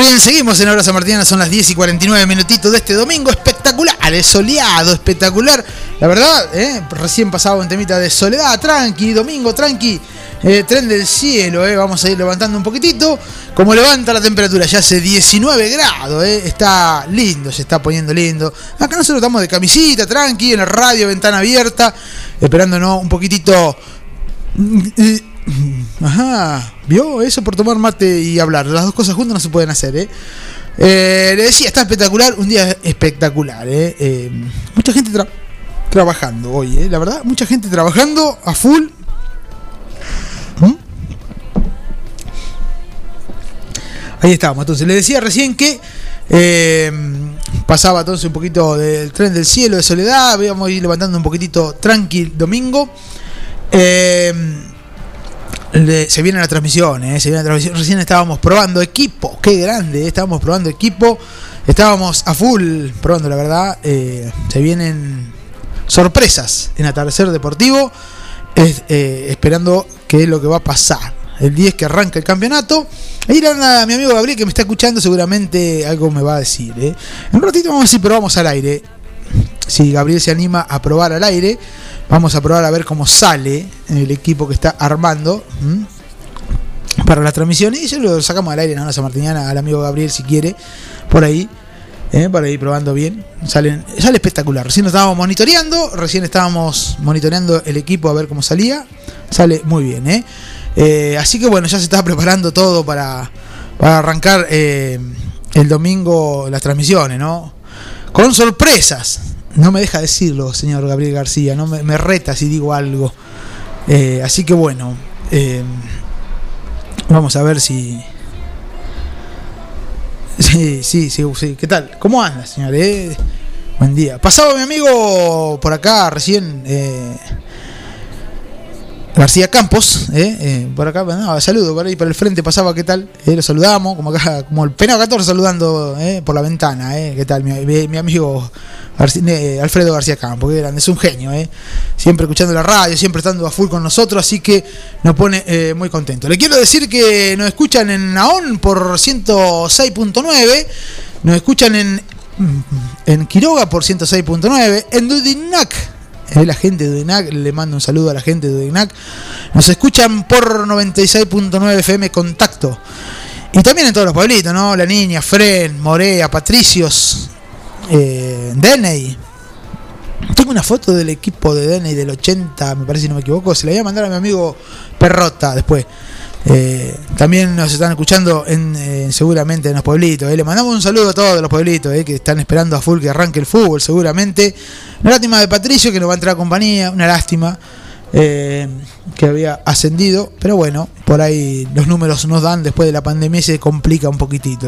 bien, seguimos en Hora Martina, son las 10 y 49 minutitos de este domingo espectacular, es soleado, espectacular. La verdad, ¿eh? recién pasaba un temita de soledad, tranqui, domingo, tranqui, eh, tren del cielo, ¿eh? vamos a ir levantando un poquitito. Como levanta la temperatura, ya hace 19 grados, ¿eh? está lindo, se está poniendo lindo. Acá nosotros estamos de camisita, tranqui, en la radio, ventana abierta, esperándonos un poquitito. Ajá, ¿vio? Eso por tomar mate y hablar. Las dos cosas juntas no se pueden hacer, ¿eh? Eh, le decía, está espectacular, un día espectacular, ¿eh? Eh, mucha gente tra- trabajando hoy, ¿eh? La verdad, mucha gente trabajando a full. ¿Mm? Ahí estábamos, entonces le decía recién que eh, pasaba entonces un poquito del tren del cielo de soledad, íbamos a ir levantando un poquitito tranqui domingo. Eh, se viene la transmisión, ¿eh? se viene la. Recién estábamos probando equipo, qué grande, ¿eh? estábamos probando equipo, estábamos a full probando, la verdad. se vienen sorpresas en Atardecer Deportivo, es- esperando qué es lo que va a pasar. El 10 que arranca el campeonato. Ahí anda mi amigo Gabriel que me está escuchando, seguramente algo me va a decir. En un ratito vamos a si probamos al aire. Si Gabriel se anima a probar al aire, vamos a probar a ver cómo sale el equipo que está armando para la transmisión. Y eso lo sacamos al aire en la San Martiniana al amigo Gabriel si quiere, por ahí, ¿eh? para ir probando bien. Salen, sale espectacular. Recién estábamos monitoreando, recién estábamos monitoreando el equipo a ver cómo salía. Sale muy bien, ¿eh? Eh, así que bueno, ya se está preparando todo para, para arrancar eh, el domingo las transmisiones, ¿no? Con sorpresas. No me deja decirlo, señor Gabriel García, no me, me reta si digo algo. Eh, así que bueno, eh, vamos a ver si... Sí, sí, sí, sí. ¿Qué tal? ¿Cómo anda, señor? eh? Buen día. Pasaba mi amigo por acá recién. García Campos, eh, eh, por acá, no, saludo por ahí por el frente pasaba, ¿qué tal? Eh, lo saludamos, como acá, como el Penado 14 saludando eh, por la ventana, eh, ¿qué tal? Mi, mi- mi amigo eh, Alfredo García Campos, que grande, es un genio, eh, siempre escuchando la radio, siempre estando a full con nosotros, así que nos pone muy contento. Le quiero decir que nos escuchan en Naón por 106.9, nos escuchan en, en Quiroga por 106.9, en Dudinac la gente de Udinac, le mando un saludo a la gente de Udinac. Nos escuchan por 96.9 FM Contacto. Y también en todos los pueblitos, ¿no? La Niña, Fren, Morea, Patricios, eh. Tengo una foto del equipo de Deney del 80, me parece si no me equivoco. Se la voy a mandar a mi amigo Perrota después. Eh, también nos están escuchando en, eh, seguramente en los pueblitos. eh. Le mandamos un saludo a todos los pueblitos que están esperando a full que arranque el fútbol, seguramente. Una lástima de Patricio que no va a entrar a compañía, una lástima que había ascendido, pero bueno, por ahí los números nos dan después de la pandemia y se complica un poquitito.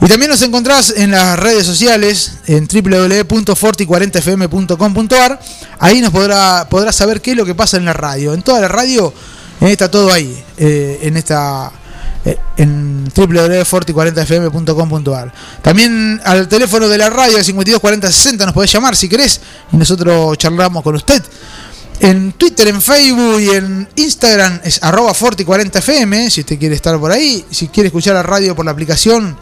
Y también nos encontrás en las redes sociales en www.forti40fm.com.ar. Ahí nos podrá, podrás saber qué es lo que pasa en la radio. En toda la radio está todo ahí, eh, en esta eh, en www.forti40fm.com.ar. También al teléfono de la radio 524060 nos podés llamar si querés y nosotros charlamos con usted. En Twitter, en Facebook y en Instagram es arroba forti40fm, si usted quiere estar por ahí. Si quiere escuchar la radio por la aplicación,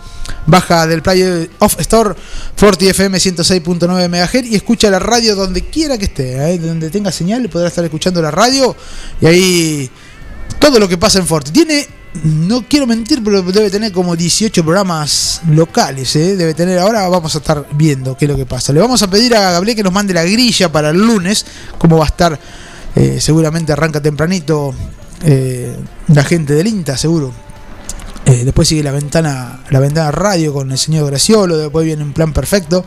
baja del Play Off Store Forti FM 106.9 MHz y escucha la radio donde quiera que esté, ¿eh? donde tenga señal, podrá estar escuchando la radio y ahí todo lo que pasa en Forti. Tiene, no quiero mentir, pero debe tener como 18 programas locales. ¿eh? Debe tener, ahora vamos a estar viendo qué es lo que pasa. Le vamos a pedir a Gabriel que nos mande la grilla para el lunes, cómo va a estar. eh, seguramente arranca tempranito eh, la gente del INTA, seguro. Eh, después sigue la ventana, la ventana radio con el señor Graciolo. Después viene un plan perfecto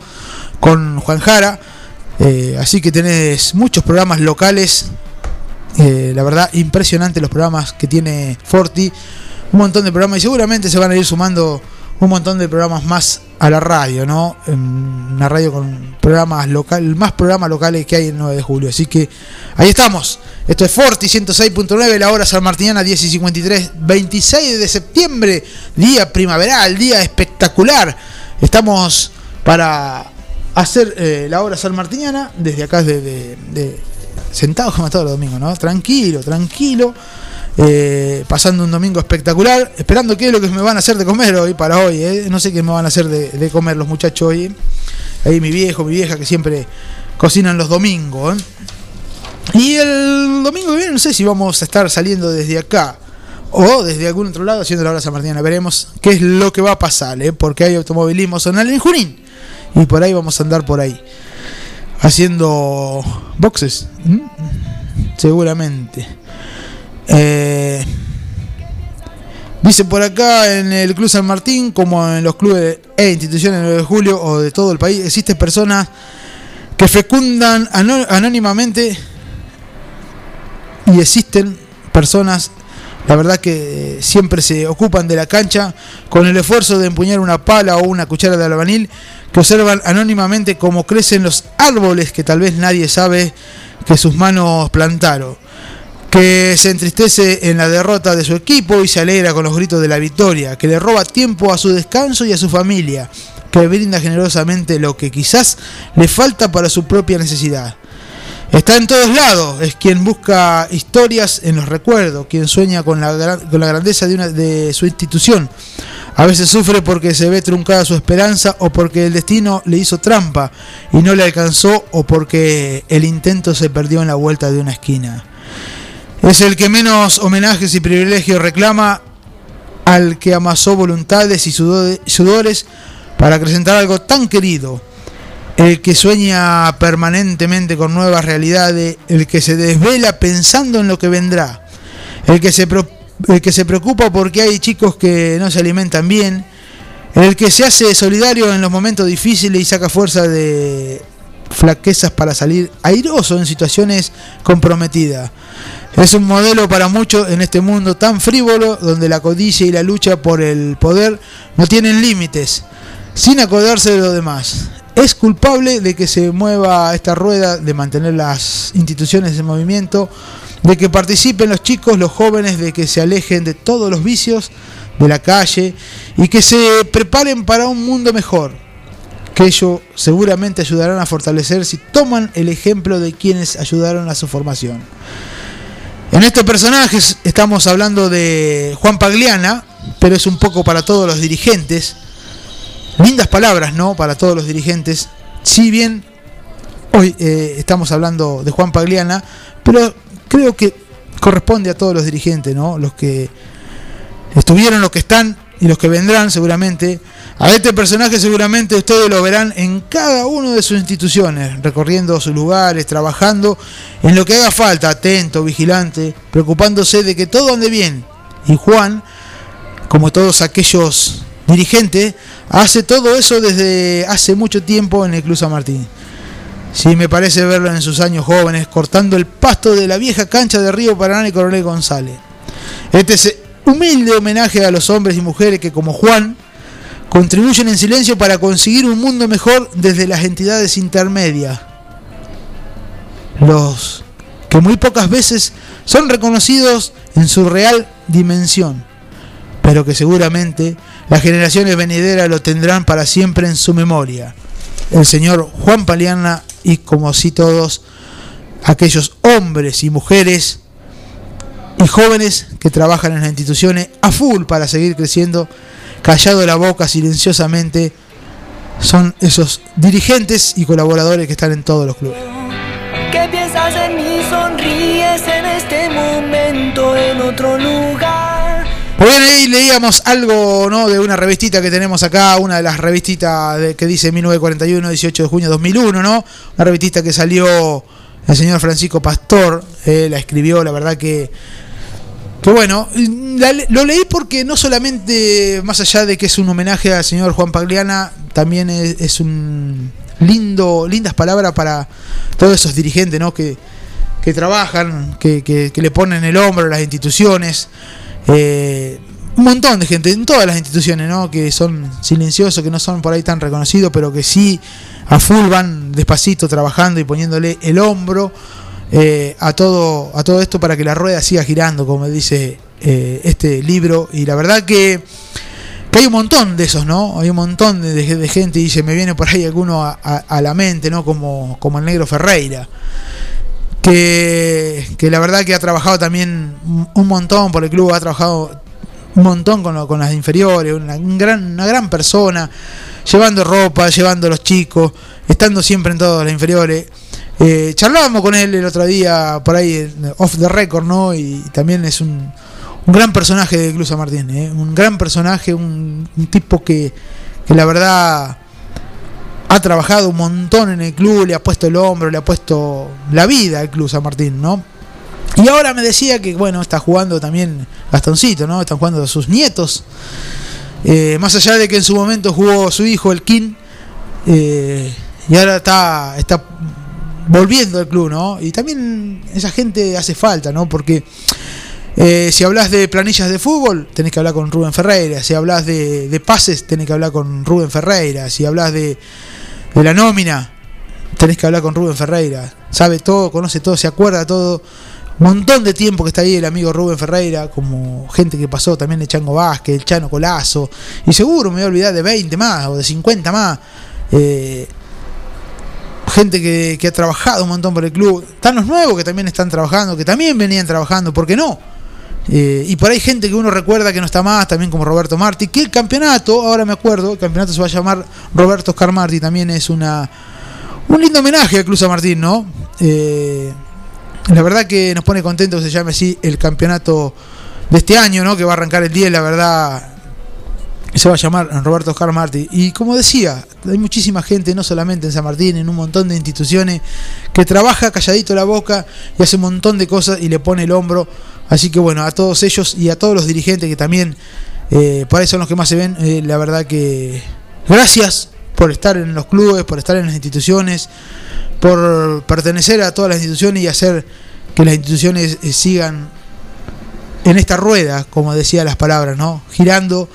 con Juan Jara. Así que tenés muchos programas locales eh, la verdad, impresionante los programas que tiene Forti. Un montón de programas y seguramente se van a ir sumando un montón de programas más a la radio, ¿no? Una radio con programas locales, más programas locales que hay el 9 de julio. Así que ahí estamos. Esto es Forti 106.9, la hora San Martiniana 10 y 53, 26 de septiembre, día primaveral, día espectacular. Estamos para hacer eh, la hora San Martiniana desde acá, de, de- de- sentados como todos los domingos, ¿no? Tranquilo, tranquilo. eh, pasando un domingo espectacular, esperando qué es lo que me van a hacer de comer hoy para hoy. eh. No sé qué me van a hacer de, comer los muchachos hoy. Ahí mi viejo, mi vieja que siempre cocinan los domingos. eh. Y el domingo que viene no sé si vamos a estar saliendo desde acá o desde algún otro lado haciendo la hora San Martín. Veremos qué es lo que va a pasar, porque hay automovilismo zonal en Junín. Y por ahí vamos a andar por ahí. Haciendo boxes. ¿m? Seguramente. Eh, dice por acá en el Club San Martín, como en los clubes e instituciones del 9 de julio o de todo el país, existen personas que fecundan anó- anónimamente y existen personas, la verdad que eh, siempre se ocupan de la cancha con el esfuerzo de empuñar una pala o una cuchara de albanil, observan anónimamente cómo crecen los árboles que tal vez nadie sabe que sus manos plantaron, que se entristece en la derrota de su equipo y se alegra con los gritos de la victoria, que le roba tiempo a su descanso y a su familia, que brinda generosamente lo que quizás le falta para su propia necesidad. Está en todos lados, es quien busca historias en los recuerdos, quien sueña con la, con la grandeza de, una, de su institución. A veces sufre porque se ve truncada su esperanza o porque el destino le hizo trampa y no le alcanzó o porque el intento se perdió en la vuelta de una esquina. Es el que menos homenajes y privilegios reclama al que amasó voluntades y sudore- sudores para acrecentar algo tan querido el que sueña permanentemente con nuevas realidades, el que se desvela pensando en lo que vendrá, el que se, pro- el que se preocupa porque hay chicos que no se alimentan bien, el que se hace solidario en los momentos difíciles y saca fuerza de flaquezas para salir airoso en situaciones comprometidas. Es un modelo para muchos en este mundo tan frívolo donde la codicia y la lucha por el poder no tienen límites, sin acordarse de lo demás. Es culpable de que se mueva esta rueda, de mantener las instituciones en movimiento, de que participen los chicos, los jóvenes, de que se alejen de todos los vicios de la calle y que se preparen para un mundo mejor que ellos seguramente ayudarán a fortalecer si toman el ejemplo de quienes ayudaron a su formación. En estos personajes estamos hablando de Juan Pagliana, pero es un poco para todos los dirigentes. Lindas palabras, ¿no? Para todos los dirigentes. Si bien hoy eh, estamos hablando de Juan Pagliana, pero creo que corresponde a todos los dirigentes, ¿no? Los que estuvieron, los que están y los que vendrán seguramente. A este personaje seguramente ustedes lo verán en cada una de sus instituciones, recorriendo sus lugares, trabajando en lo que haga falta, atento, vigilante, preocupándose de que todo ande bien. Y Juan, como todos aquellos dirigentes, hace todo eso desde hace mucho tiempo en el Club San Martín. Sí, me parece verlo en sus años jóvenes, cortando el pasto de la vieja cancha de Río Paraná y Coronel González. Este es humilde homenaje a los hombres y mujeres que, como Juan, contribuyen en silencio para conseguir un mundo mejor desde las entidades intermedias. Los que muy pocas veces son reconocidos en su real dimensión, pero que seguramente las generaciones venideras lo tendrán para siempre en su memoria. El señor Juan Paliana y como si todos aquellos hombres y mujeres y jóvenes que trabajan en las instituciones a full para seguir creciendo, callado la boca silenciosamente, son esos dirigentes y colaboradores que están en todos los clubes. ¿Qué piensas en mí? Sonríes en este momento en otro lugar. Bien, ahí leíamos algo ¿no? de una revistita que tenemos acá, una de las revistitas de- que dice 1941, 18 de junio 2001, ¿no? Una revistita que salió el señor Francisco Pastor, eh, la escribió, la verdad que que bueno, lo leí porque no solamente, más allá de que es un homenaje al señor Juan Pagliana, también es, es un lindo, lindas palabras para todos esos dirigentes ¿no? que, que trabajan, que, que- que le ponen el hombro a las instituciones. Eh, un montón de gente en todas las instituciones, ¿no? Que son silenciosos, que no son por ahí tan reconocidos, pero que sí a full van despacito trabajando y poniéndole el hombro eh, a todo a todo esto para que la rueda siga girando, como dice eh, este libro. Y la verdad que, hay un montón de esos, ¿no? Hay un montón de gente y se me viene por ahí alguno a, a- a la mente, ¿no? Como, como el negro Ferreira que, que la verdad que ha trabajado también un- montón por el club, ha trabajado un montón con, lo- con las inferiores, una, un gran, una gran persona, llevando ropa, llevando a los chicos, estando siempre en todas las inferiores. Eh, charlábamos con él el otro día por ahí, off the record, ¿no? Y también es un, un gran personaje de Club San Martín, ¿eh? un gran personaje, un, un tipo que, que la verdad ha trabajado un montón en el club, le ha puesto el hombro, le ha puesto la vida al Club San Martín, ¿no? Y ahora me decía que, bueno, está jugando también Gastoncito, ¿no? Están jugando sus nietos. Eh, más allá de que en su momento jugó su hijo, el King, eh, y ahora está, está volviendo al club, ¿no? Y también esa gente hace falta, ¿no? Porque eh, si hablas de planillas de fútbol, tenés que hablar con Rubén Ferreira. Si hablas de, de pases, tenés que hablar con Rubén Ferreira. Si hablas de, de la nómina, tenés que hablar con Rubén Ferreira. Sabe todo, conoce todo, se acuerda todo. Un montón de tiempo que está ahí el amigo Rubén Ferreira, como gente que pasó también de Chango Vázquez, el Chano Colazo. Y seguro me voy a olvidar de 20 más o de 50 más. Eh, gente que, que ha trabajado un montón por el club. Están los nuevos que también están trabajando, que también venían trabajando, ¿por qué no? Eh, y por ahí gente que uno recuerda que no está más, también como Roberto Martí, que el campeonato, ahora me acuerdo, el campeonato se va a llamar Roberto Oscar Martí, también es una un lindo homenaje al Club San Martín, ¿no? Eh, la verdad que nos pone contentos que se llame así el campeonato de este año, ¿no? Que va a arrancar el 10, la verdad, se va a llamar Roberto Oscar Martí. Y como decía, hay muchísima gente, no solamente en San Martín, en un montón de instituciones, que trabaja calladito la boca y hace un montón de cosas y le pone el hombro. Así que bueno, a todos ellos y a todos los dirigentes que también eh, por ahí son los que más se ven, eh, la verdad que gracias por estar en los clubes, por estar en las instituciones, por pertenecer a todas las instituciones y hacer que las instituciones eh, sigan en esta rueda, como decía las palabras, ¿no? Girando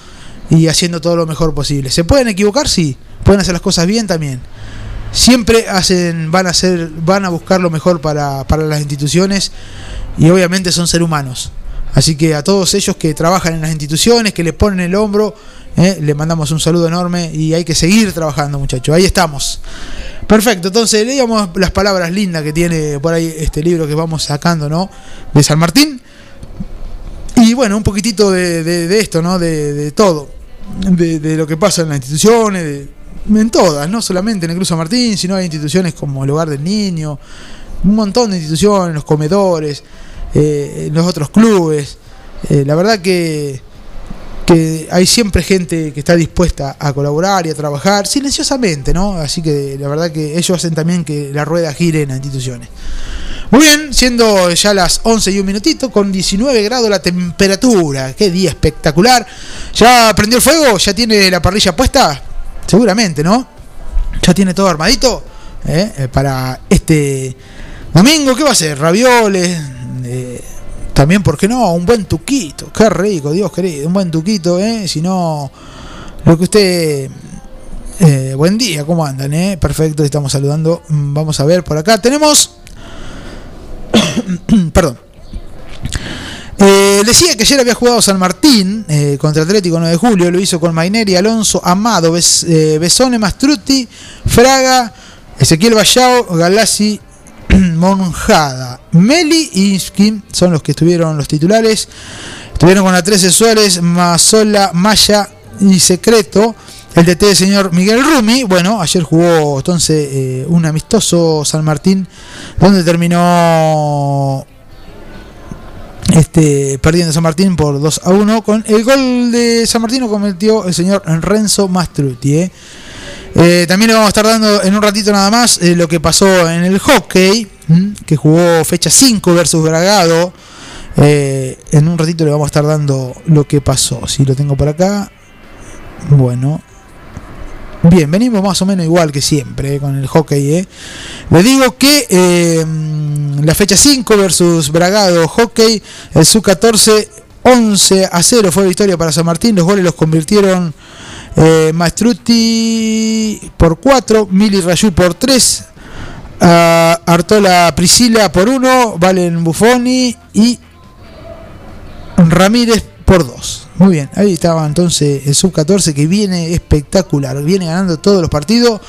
y haciendo todo lo mejor posible. ¿Se pueden equivocar? Sí. ¿Pueden hacer las cosas bien? También. Siempre hacen, van a hacer, van a buscar lo mejor para, para las instituciones y obviamente son seres humanos. Así que a todos ellos que trabajan en las instituciones, que le ponen el hombro, eh, le mandamos un saludo enorme y hay que seguir trabajando, muchachos. Ahí estamos. Perfecto, entonces leíamos las palabras lindas que tiene por ahí este libro que vamos sacando, ¿no? De San Martín. Y bueno, un poquitito de, de- de esto, ¿no? De, de todo. De, de lo que pasa en las instituciones, de- en todas, no solamente en el Cruz San Martín, sino hay instituciones como el Hogar del Niño, un montón de instituciones, los comedores, eh, los otros clubes. Eh, la verdad que, que hay siempre gente que está dispuesta a colaborar y a trabajar silenciosamente, ¿no? Así que la verdad que ellos hacen también que la rueda gire en las instituciones. Muy bien, siendo ya las 11 y un minutito, con 19 grados la temperatura. Qué día espectacular. ¿Ya prendió el fuego? ¿Ya tiene la parrilla puesta? Seguramente, ¿no? ¿Ya tiene todo armadito? ¿Eh? Eh, Para este domingo, ¿qué va a ser? Ravioles. eh, también, ¿por qué no? Un buen tuquito. Qué rico, Dios querido. Un buen tuquito, ¿eh? Si no, lo que usted... eh, buen día, ¿cómo andan? Eh? Perfecto, estamos saludando. Mm, Vamos a ver por acá. Tenemos... Perdón. Eh, decía que ayer había jugado San Martín eh, contra Atlético 9 de Julio, lo hizo con Maineri, Alonso, Amado, Bes- eh, Besone, Mastruti, Fraga, Ezequiel Vallao, Galassi, Monjada, Meli y Inskin son los que estuvieron los titulares. Estuvieron con la 13 Suárez, Mazola, Maya y Secreto. El DT del señor Miguel Rumi. Bueno, ayer jugó entonces eh, un amistoso San Martín donde terminó este, perdiendo San Martín por 2 a 1. Con el gol de San Martín lo cometió el señor Renzo Mastruti. eh. Eh, también le vamos a estar dando en un ratito nada más eh, lo que pasó en el hockey, que jugó fecha 5 versus Bragado. Eh, en un ratito le vamos a estar dando lo que pasó. Si lo tengo por acá. Bueno. Bien, venimos más o menos igual que siempre eh, con el hockey. Le digo que mm, la fecha 5 versus Bragado Hockey, el sub-14, 11 a 0 fue victoria para San Martín. Los goles los convirtieron eh, Maestruti por 4, Mili Rayú por 3, Artola Priscila por 1, Valen Buffoni y Ramírez por 2. Muy bien, ahí estaba entonces el sub-14 que viene espectacular, viene ganando todos los partidos.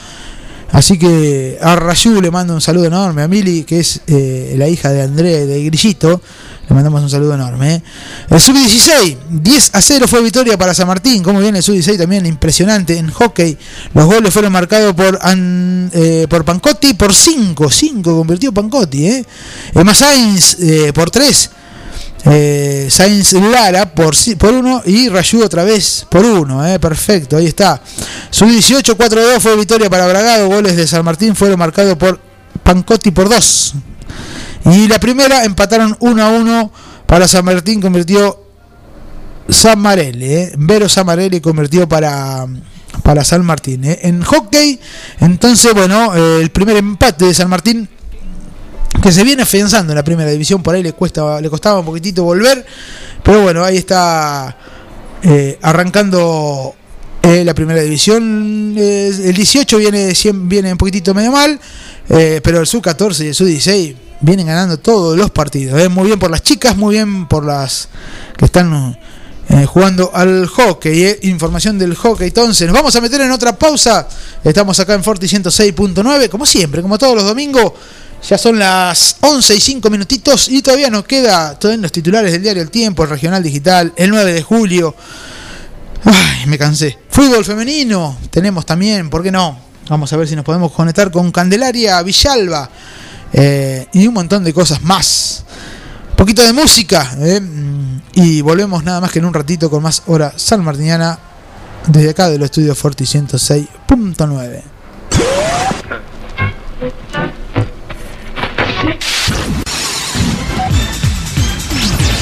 Así que a Rayu le mando un saludo enorme. A Mili, que es eh, la hija de André de Grillito, le mandamos un saludo enorme. eh. El Sub-16, 10 a 0 fue victoria para San Martín. Como viene el Sub-16 también impresionante en hockey. Los goles fueron marcados por, An- eh, por Pancotti por 5. 5 convirtió Pancotti. Eh. Emma Sainz eh, por 3. Eh, Sainz Lara por, por uno y Rayu otra vez por uno. Eh, perfecto, ahí está. Sub 18, 4-2 fue victoria para Bragado. Goles de San Martín fueron marcados por Pancotti por 2. Y la primera empataron 1 a 1 para San Martín. Convirtió San Marelli. Eh. Vero San Marelli convirtió para, para San Martín. eh. En hockey, entonces, bueno, eh, el primer empate de San Martín que se viene afianzando en la primera división, por ahí le cuesta, le costaba un poquitito volver, pero bueno, ahí está eh, arrancando la primera división. El 18 viene, viene un poquitito medio mal, eh, pero el sub-14 y el sub-16 vienen ganando todos los partidos. eh. Muy bien por las chicas, muy bien por las que están eh, jugando al hockey. Información del hockey. Entonces, nos vamos a meter en otra pausa. Estamos acá en Forti 106.9, como siempre, como todos los domingos. Ya son las 11 y 5 minutitos y todavía nos queda todos los titulares del diario El Tiempo, el Regional Digital, el 9 de julio. Ay, me cansé. Fútbol femenino tenemos también, ¿por qué no? Vamos a ver si nos podemos conectar con Candelaria Villalba eh, y un montón de cosas más. Un poquito de música eh, mm, y volvemos nada más que en un ratito con más hora salmartiniana desde acá de los estudios Forti 106.9.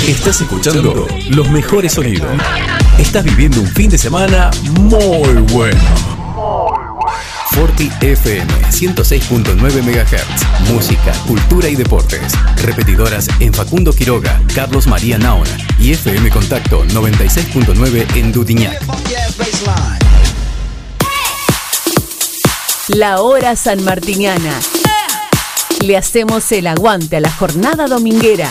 Estás escuchando los mejores sonidos. Estás viviendo un fin de semana muy bueno. Forti FM 106.9 MHz. Música, cultura y deportes. Repetidoras en Facundo Quiroga, Carlos María Naona y FM Contacto 96.9 en Dudiñac. La hora sanmartiniana. Le hacemos el aguante a la jornada dominguera.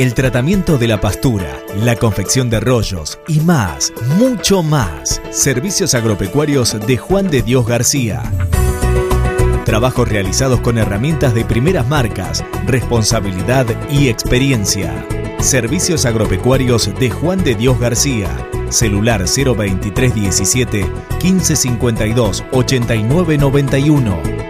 El tratamiento de la pastura, la confección de rollos y más, mucho más. Servicios agropecuarios de Juan de Dios García. Trabajos realizados con herramientas de primeras marcas, responsabilidad y experiencia. Servicios agropecuarios de Juan de Dios García. Celular 02317 1552 8991.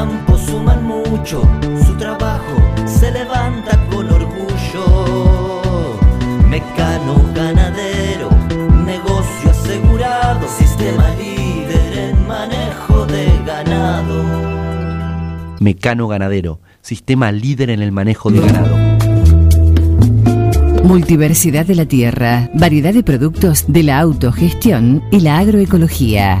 Los campos suman mucho, su trabajo se levanta con orgullo. Mecano ganadero, negocio asegurado, sistema líder en manejo de ganado. Mecano Ganadero, sistema líder en el manejo de ganado. Multiversidad de la tierra, variedad de productos de la autogestión y la agroecología.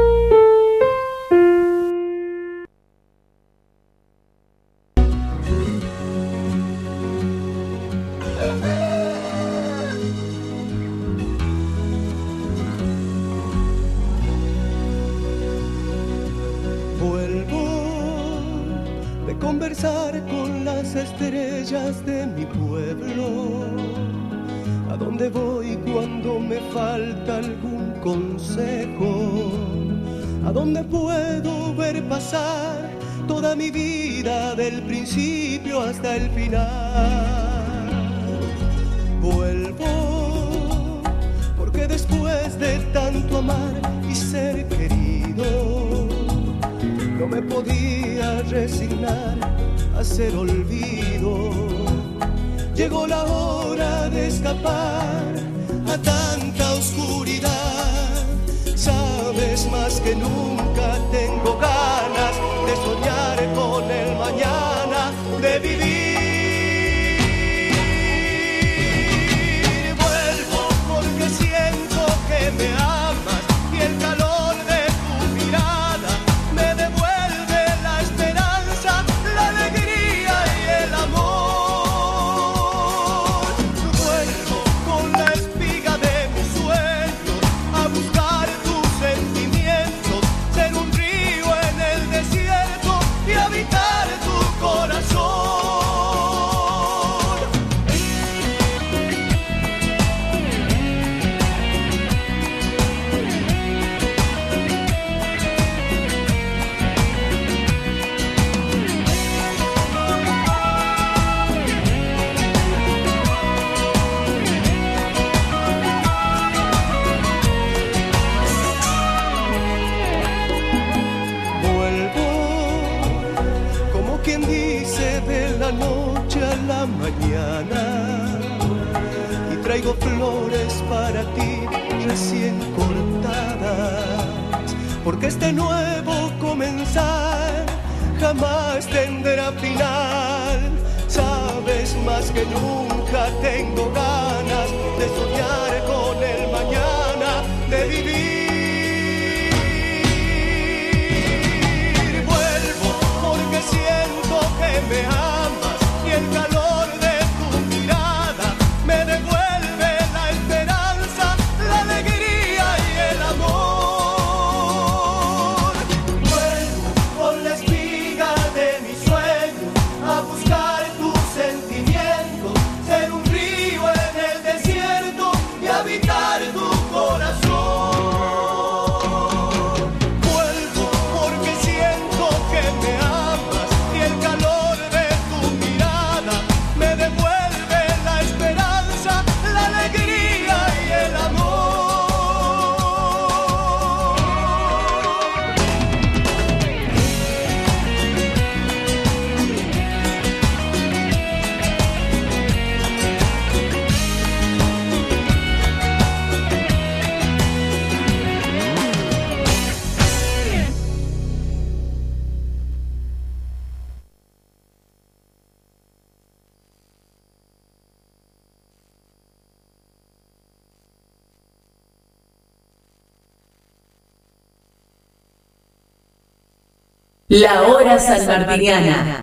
La hora sanmartiniana.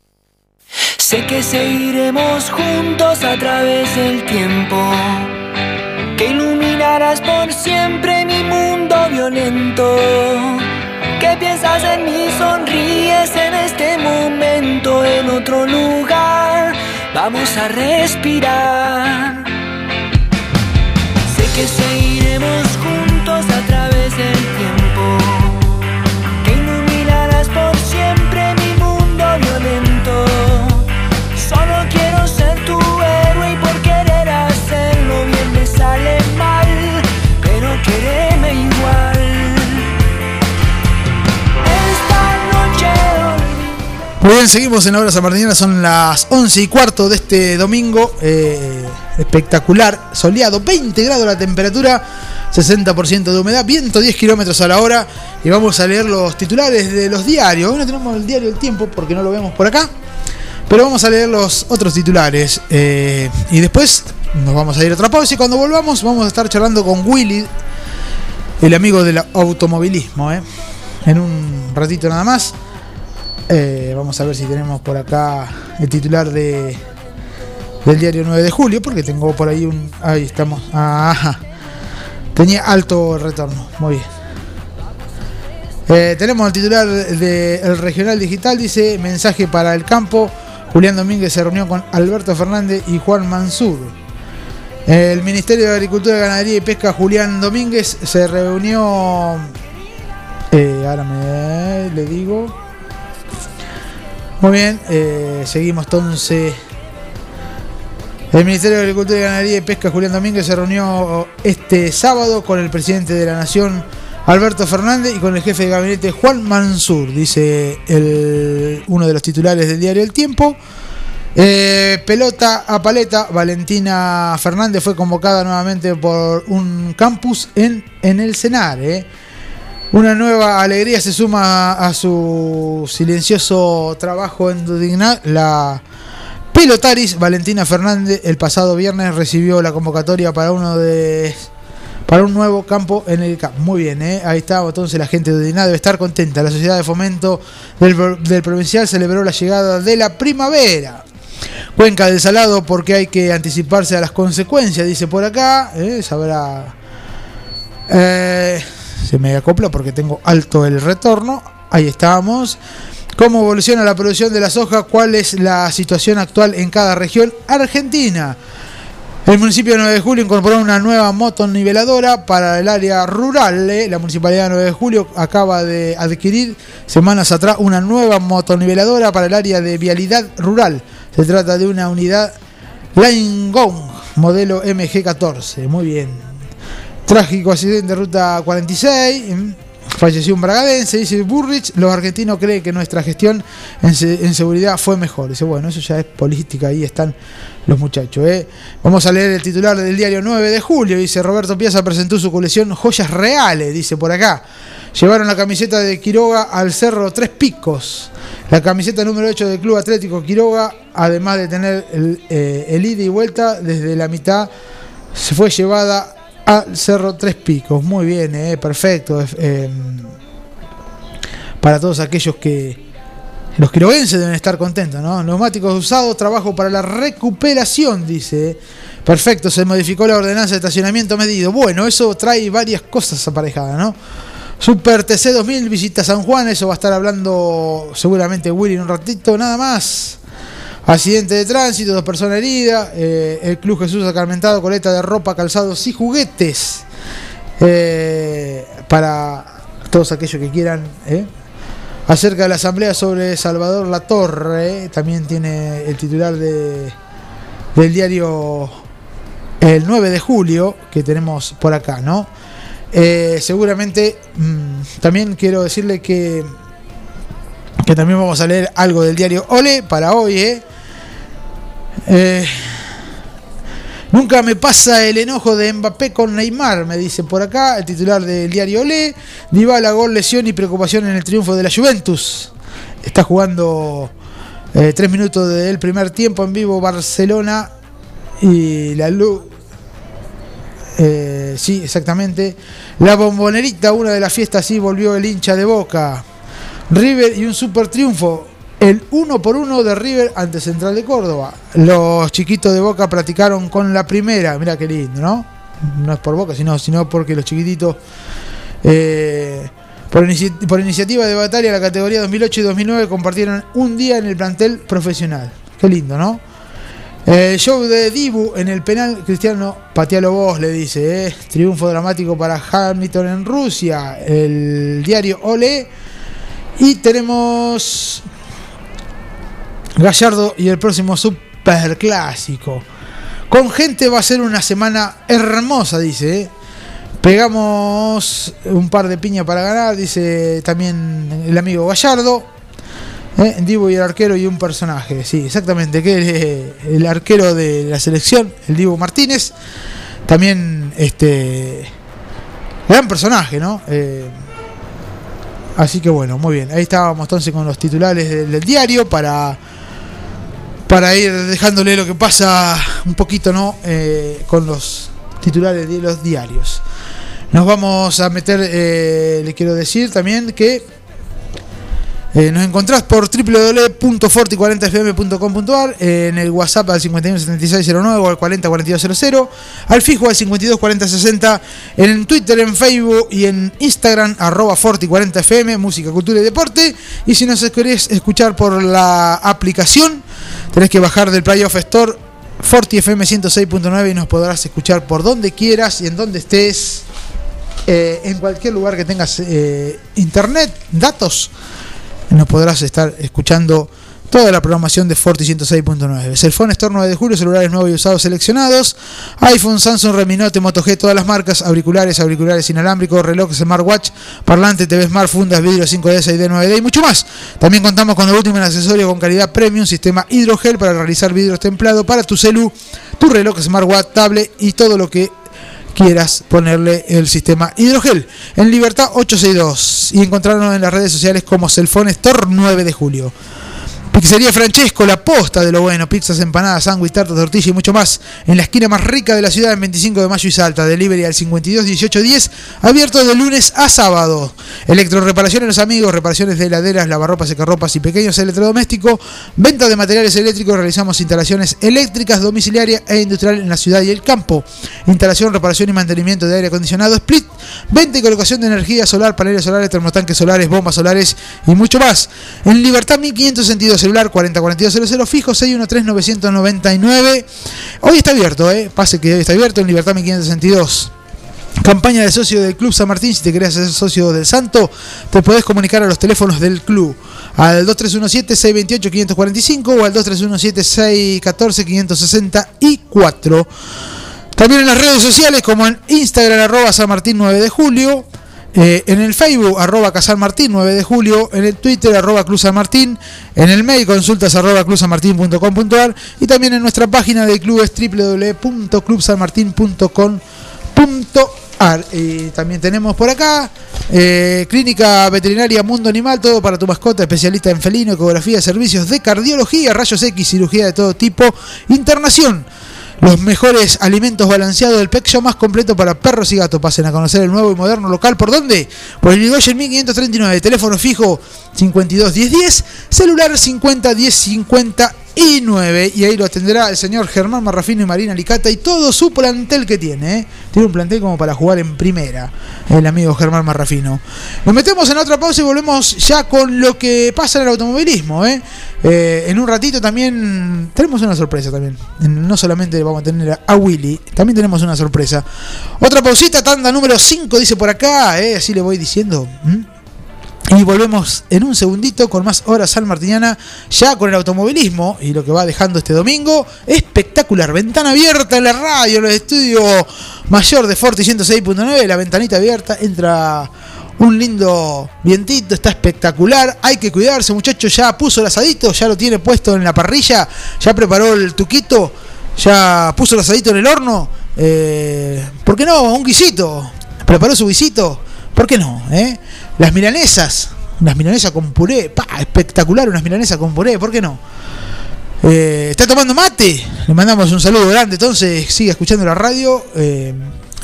Sé que seguiremos juntos a través del tiempo. Que iluminarás por siempre mi mundo violento. Que piensas en mí, sonríes en este momento, en otro lugar. Vamos a respirar. Sé que seguiremos juntos a través del tiempo. Muy bien, seguimos en la hora sanmartiniana, son las 11 y cuarto de este domingo. eh, espectacular, soleado, 20 grados la temperatura, 60% de humedad, viento 10 kilómetros a la hora. Y vamos a leer los titulares de los diarios. Hoy no tenemos el diario El Tiempo porque no lo vemos por acá. Pero vamos a leer los otros titulares. eh, y después nos vamos a ir a otra pausa. Y cuando volvamos, vamos a estar charlando con Willy, el amigo del automovilismo. eh. En un ratito nada más. Eh, vamos a ver si tenemos por acá el titular de del diario 9 de julio, porque tengo por ahí un. Ahí estamos. Tenía alto retorno. Muy bien. Eh, tenemos el titular del Regional Digital, dice mensaje para el campo. Julián Domínguez se reunió con Alberto Fernández y Juan Mansur. El Ministerio de Agricultura, Ganadería y Pesca, Julián Domínguez, se reunió. eh, ahora me le digo. Muy bien, eh, seguimos entonces. El Ministerio de Agricultura, Ganadería y Pesca, Julián Domínguez, se reunió este sábado con el presidente de la Nación, Alberto Fernández, y con el jefe de gabinete, Juan Mansur, dice uno de los titulares del diario El Tiempo. Eh, pelota a paleta, Valentina Fernández fue convocada nuevamente por un campus en, en el Senar. eh. Una nueva alegría se suma a su silencioso trabajo en Dudignac. La pelotaris Valentina Fernández el pasado viernes recibió la convocatoria para uno de para un nuevo campo en el CAP. Muy bien, ¿eh? ahí está. Entonces la gente de Dudignac debe estar contenta. La sociedad de fomento del provincial celebró la llegada de la primavera. Cuenca del Salado porque hay que anticiparse a las consecuencias, dice por acá. ¿eh? Sabrá. Eh, se me acopla porque tengo alto el retorno. Ahí estamos. ¿Cómo evoluciona la producción de la soja? ¿Cuál es la situación actual en cada región argentina? El municipio de 9 de Julio incorporó una nueva motoniveladora para el área rural. ¿eh? La municipalidad de 9 de Julio acaba de adquirir semanas atrás una nueva motoniveladora para el área de vialidad rural. Se trata de una unidad Line Gong, modelo MG14. Muy bien. Trágico accidente de ruta 46. mm, Falleció un bragadense, dice Burrich. Los argentinos creen que nuestra gestión en seguridad fue mejor. Dice, bueno, eso ya es política, ahí están los muchachos. ¿eh? Vamos a leer el titular del diario 9 de julio. Dice, Roberto Piazza presentó su colección Joyas Reales, dice por acá. Llevaron la camiseta de Quiroga al Cerro Tres Picos. La camiseta número 8 del Club Atlético Quiroga, además de tener el, eh, el ida y vuelta desde la mitad, se fue llevada al Cerro Tres Picos. Muy bien, eh, perfecto. eh, para todos aquellos que. Los quiroguenses deben estar contentos, ¿no? Neumáticos usados, trabajo para la recuperación, dice. Perfecto, se modificó la ordenanza de estacionamiento medido. Bueno, eso trae varias cosas aparejadas, ¿no? Super TC 2000 visita San Juan, eso va a estar hablando seguramente Willy en un ratito, nada más. Accidente de tránsito, dos personas heridas. eh, el Club Jesús Acarmentado, coleta de ropa, calzados y juguetes. eh, para todos aquellos que quieran. eh. Acerca de la asamblea sobre Salvador Latorre, también tiene el titular de, del diario el 9 de julio que tenemos por acá, ¿no? Seguramente mm, también quiero decirle que que también vamos a leer algo del diario Ole para hoy, ¿eh? Eh, Nunca me pasa el enojo de Mbappé con Neymar, me dice por acá el titular del diario Olé. Dybala, gol, lesión y preocupación en el triunfo de la Juventus. Está jugando eh, tres minutos del primer tiempo en vivo Barcelona y la luz. Eh, sí, exactamente. La bombonerita, una de las fiestas, sí, volvió el hincha de boca. River y un super triunfo. El uno por uno de River ante Central de Córdoba. Los chiquitos de Boca practicaron con la primera. Mira qué lindo, ¿no? No es por Boca, sino, sino porque los chiquititos, eh, por, inici- por iniciativa de Batalla, la categoría 2008 y 2009 compartieron un día en el plantel profesional. Qué lindo, ¿no? El show de Dibu en el penal, Cristiano, patealo vos, le dice. ¿eh? Triunfo dramático para Hamilton en Rusia. El diario Ole. Y tenemos Gallardo y el próximo super clásico. Con gente va a ser una semana hermosa, dice. ¿eh? Pegamos un par de piñas para ganar, dice también el amigo Gallardo. ¿eh? Divo y el arquero y un personaje, sí, exactamente, que eh, el arquero de la selección, el Divo Martínez. También este gran personaje, ¿no? Eh, así que bueno, muy bien. Ahí estábamos entonces con los titulares del, del diario para para ir dejándole lo que pasa un poquito, ¿no? Eh, con los titulares de los diarios. Nos vamos a meter, eh, le quiero decir también que eh, nos encontrás por www.forti40fm.com.ar eh, en el WhatsApp al 517609 o al 404200, al fijo al 524060, en Twitter, en Facebook y en Instagram arroba Forti40fm, música, cultura y deporte. Y si nos querés escuchar por la aplicación, tenés que bajar del Playoff Store Forti FM 106.9 y nos podrás escuchar por donde quieras y en donde estés, eh, en cualquier lugar que tengas eh, internet, datos nos podrás estar escuchando toda la programación de Forti 106.9. Cellphone Store 9 de julio, celulares nuevos y usados seleccionados, iPhone, Samsung, Reminote, Moto G, todas las marcas, auriculares, auriculares inalámbricos, reloj, smartwatch, parlante, TV Smart, fundas, vidrio 5D, 6D, 9D y mucho más. También contamos con lo último en accesorios con calidad premium, sistema hidrogel para realizar vidrios templados para tu celu, tu reloj, smartwatch, tablet y todo lo que quieras ponerle el sistema hidrogel. En Libertad 862 y encontrarnos en las redes sociales como Cellphone Store 9 de julio. Pizzería Francesco, la posta de lo bueno, pizzas, empanadas, sándwich, tarta, tortilla y mucho más. En la esquina más rica de la ciudad, en 25 de mayo y Salta. Delivery al 52 18 10, abierto de lunes a sábado. Electroreparaciones Los Amigos, reparaciones de heladeras, lavarropas, secarropas y pequeños electrodomésticos. Venta de materiales eléctricos, realizamos instalaciones eléctricas, domiciliarias e industrial en la ciudad y el campo. Instalación, reparación y mantenimiento de aire acondicionado, split, venta y colocación de energía solar, paneles solares, termotanques solares, bombas solares y mucho más. En Libertad 1562, celular 404200, fijo 613-999. Hoy está abierto, ¿eh? Pase que hoy está abierto en Libertad 1562. Campaña de socio del Club San Martín. Si te querés hacer socio del Santo, te podés comunicar a los teléfonos del club. Al 2317-628-545 o al 2317-614-564. También en las redes sociales como en Instagram arroba San Martín 9 de julio. Eh, en el Facebook arroba Casal Martín 9 de julio. En el Twitter arroba Cruz San Martín. En el mail consultas arroba cruzsanmartin.com.ar. Y también en nuestra página de club es www.clubsanmartin.com.ar. Y también tenemos por acá eh, Clínica Veterinaria Mundo Animal, todo para tu mascota, especialista en felino, ecografía, servicios de cardiología, rayos X, cirugía de todo tipo, internación. Los mejores alimentos balanceados del pet shop más completo para perros y gatos. Pasen a conocer el nuevo y moderno local. ¿Por dónde? Por el Irigoyen 1539. Teléfono fijo 52 10 10. Celular 50 10 59. Y ahí lo atenderá el señor Germán Marrafino y Marina Licata y todo su plantel que tiene. ¿eh? Tiene un plantel como para jugar en primera. El amigo Germán Marrafino. Nos metemos en otra pausa y volvemos ya con lo que pasa en el automovilismo. ¿eh? Eh, en un ratito también tenemos una sorpresa también. No solamente vamos a tener a Willy, también tenemos una sorpresa. Otra pausita, tanda número 5, dice por acá, ¿eh? así le voy diciendo. Y volvemos en un segundito con más horas San Martiniana, ya con el automovilismo y lo que va dejando este domingo. Espectacular, ventana abierta en la radio, en el estudio mayor de Forti 106.9, la ventanita abierta, entra un lindo vientito, está espectacular. Hay que cuidarse, muchachos. Ya puso el asadito, ya lo tiene puesto en la parrilla, ya preparó el tuquito, ya puso el asadito en el horno. Eh, ¿Por qué no? Un guisito. Preparó su guisito. ¿Por qué no? eh? Las milanesas, unas milanesas con puré, pa, espectacular, unas milanesas con puré, ¿por qué no? Eh, ¿Está tomando mate? Le mandamos un saludo grande, entonces sigue escuchando la radio. eh,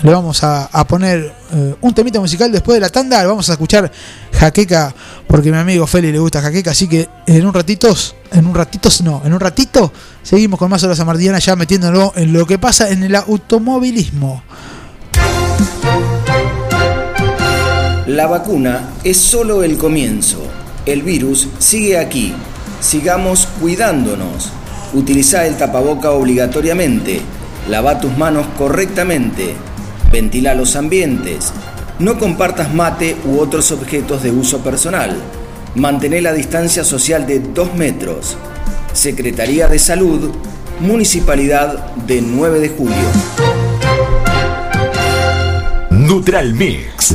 le vamos a, poner eh, un temita musical después de la tanda. Le vamos a escuchar Jaqueca, porque mi amigo Feli le gusta Jaqueca. Así que en un ratitos, en un ratitos no, en un ratito seguimos con más horas Mardiana ya metiéndolo en lo que pasa en el automovilismo. La vacuna es solo el comienzo. El virus sigue aquí. Sigamos cuidándonos. Utiliza el tapaboca obligatoriamente. Lava tus manos correctamente. Ventila los ambientes. No compartas mate u otros objetos de uso personal. Mantén la distancia social de 2 metros. Secretaría de Salud, Municipalidad de 9 de Julio. Neutral Mix.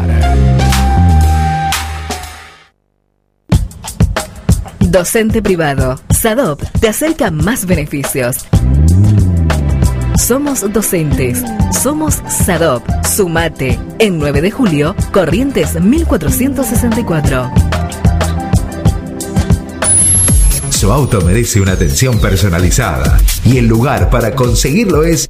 Docente privado. SADOP te acerca más beneficios. Somos docentes. Somos SADOP. Sumate. En 9 de julio, Corrientes 1464. Su auto merece una atención personalizada y el lugar para conseguirlo es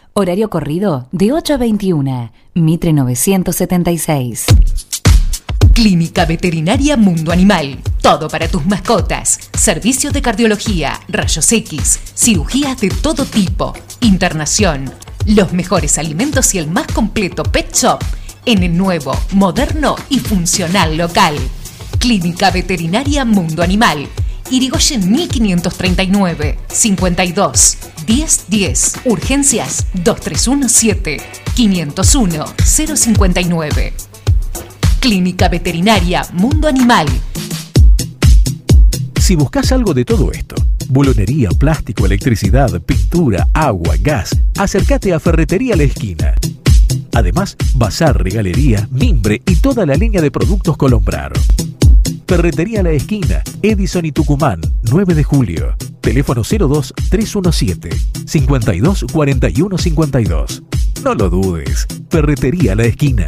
Horario corrido de 8 a 21. Mitre 976. Clínica Veterinaria Mundo Animal. Todo para tus mascotas. Servicios de cardiología, rayos X, cirugías de todo tipo, internación, los mejores alimentos y el más completo pet shop en el nuevo, moderno y funcional local. Clínica Veterinaria Mundo Animal. Irigoyen 1539 52 1010 Urgencias 2317 501 059 Clínica Veterinaria Mundo Animal. Si buscas algo de todo esto, bulonería, plástico, electricidad, pintura, agua, gas, acércate a Ferretería La Esquina. Además, bazar, regalería, mimbre y toda la línea de productos Colombrar. Ferretería La Esquina, Edison y Tucumán, 9 de julio. Teléfono 02 317 52 41 52. No lo dudes. Ferretería La Esquina.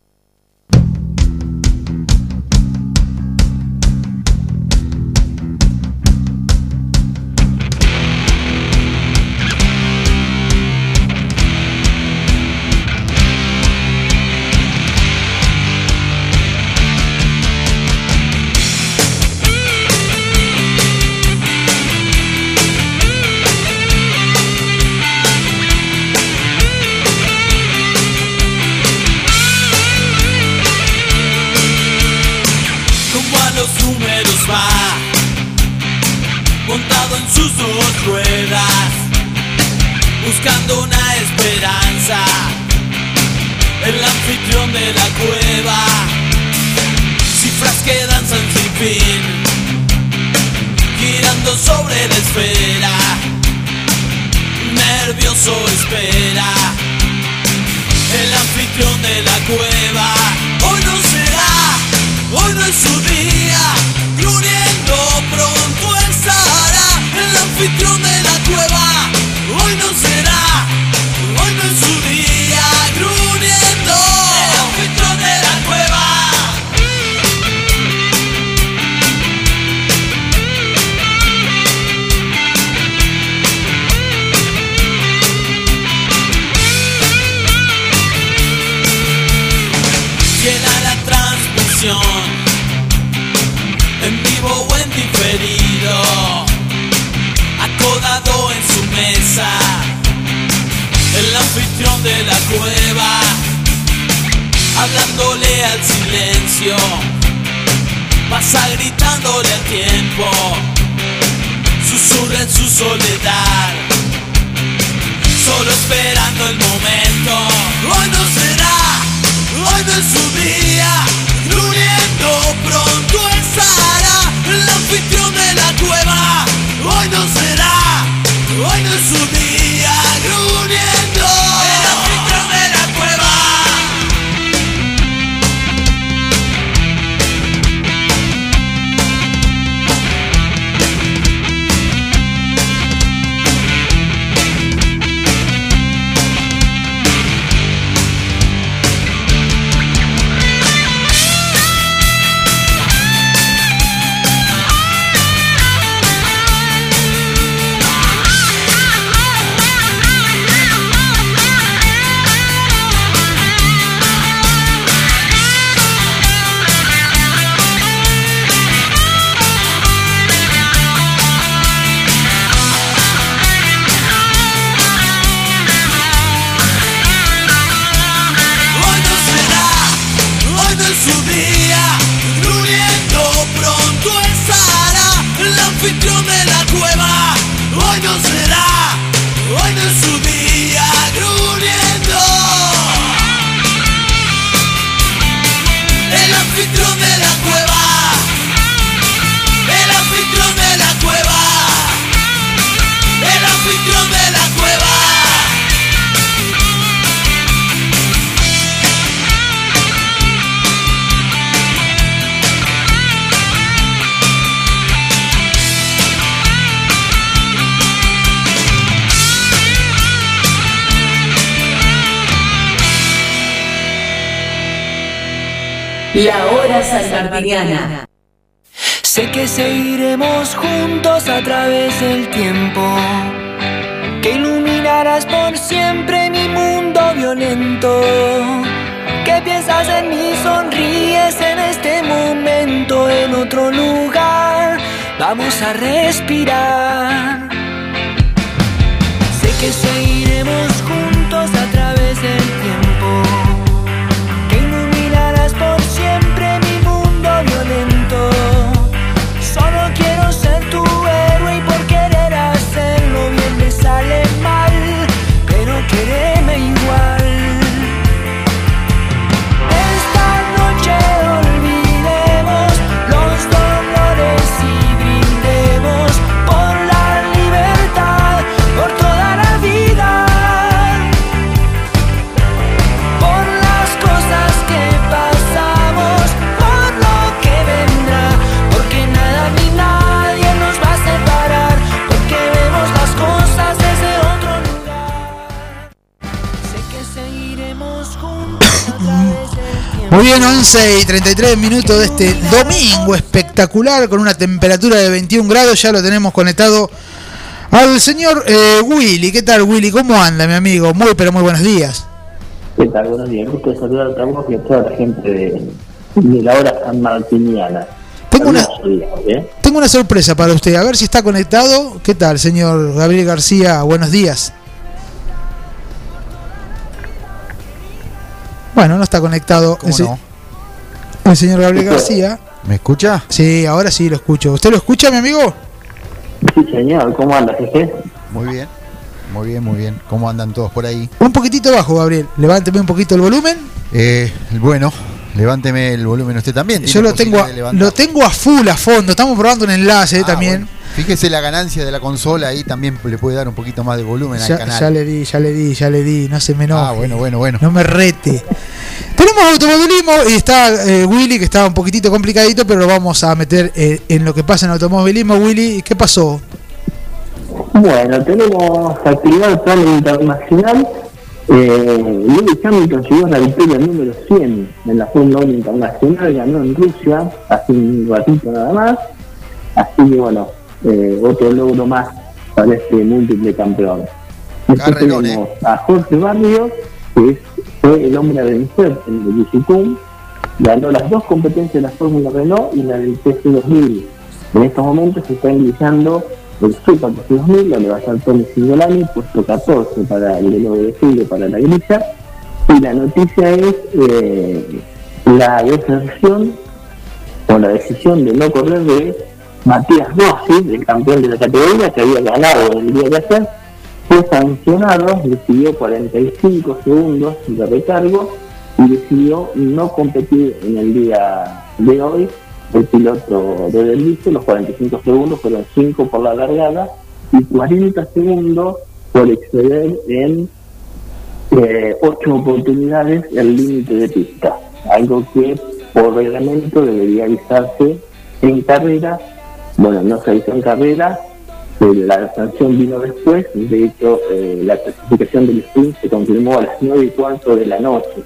Hablándole al silencio. Pasa gritándole al tiempo. Susurra en su soledad. Solo esperando el momento. Hoy no será Hoy no es su día, gruñendo pronto estará el anfitrión de la cueva. Hoy no será, hoy no es su día, gruñendo La hora salmartiniana. Sé que seguiremos juntos a través del tiempo, que iluminarás por siempre mi mundo violento, que piensas en mí, sonríes en este momento, en otro lugar, vamos a respirar. Sé que seguiremos juntos a través del tiempo, mi mundo Muy bien, 11 y 33 minutos de este domingo espectacular con una temperatura de 21 grados. Ya lo tenemos conectado al señor eh, Willy. ¿Qué tal, Willy? ¿Cómo anda, mi amigo? Muy, pero muy buenos días. ¿Qué tal? Buenos días. Gusto saludarte a vos y a toda la gente de, de la hora san martiniana. Tengo una, ¿eh? tengo una sorpresa para usted. A ver si está conectado. ¿Qué tal, señor Gabriel García? Buenos días. Bueno, no está conectado el, no? el señor Gabriel García. ¿Me escucha? Sí, ahora sí lo escucho. ¿Usted lo escucha, mi amigo? Sí, señor. ¿Cómo anda, jefe? Muy bien. Muy bien, muy bien. ¿Cómo andan todos por ahí? Un poquitito bajo, Gabriel. Levánteme un poquito el volumen. Eh, bueno, levánteme el volumen usted también. Yo lo tengo, a, lo tengo a full, a fondo. Estamos probando un enlace Ah, también. Fíjese la ganancia de la consola ahí también le puede dar un poquito más de volumen Ya, al canal. ya le di, ya le di, ya le di. No se me enoje. Ah, bueno, bueno, bueno. No me rete. Tenemos automovilismo y está eh, Willy, que está un poquitito complicadito, pero lo vamos a meter eh, en lo que pasa en automovilismo. Willy, ¿qué pasó? Bueno, tenemos actividad del plano internacional. Eh, Lewis Hamilton llegó a la victoria número 100 en la Fórmula 1 Internacional, ganó en Rusia hace un ratito nada más. Así que bueno, eh, otro logro más para este múltiple campeón. Después tenemos a Jorge Barrios, que es- fue el hombre a vencer en el Vigicum, ganó las dos competencias de la Fórmula Renault y la del TC2000. En estos momentos se está iniciando el Super TC2000, donde va a estar Tony Cingolani, puesto 14 para el 9 de julio para la grilla. Y la noticia es eh, la deserción o la decisión de no correr de Matías Rossi, el campeón de la categoría que había ganado el día de ayer, fue sancionado, recibió 45 segundos de recargo y decidió no competir en el día de hoy. El piloto de Delvice, los 45 segundos fueron 5 por la largada y 40 segundos por exceder en 8 oportunidades el límite de pista. Algo que por reglamento debería avisarse en carrera. Bueno, no se avisó en carrera, la sanción vino después. De hecho, eh, la clasificación del sprint se confirmó a las 9 y cuarto de la noche.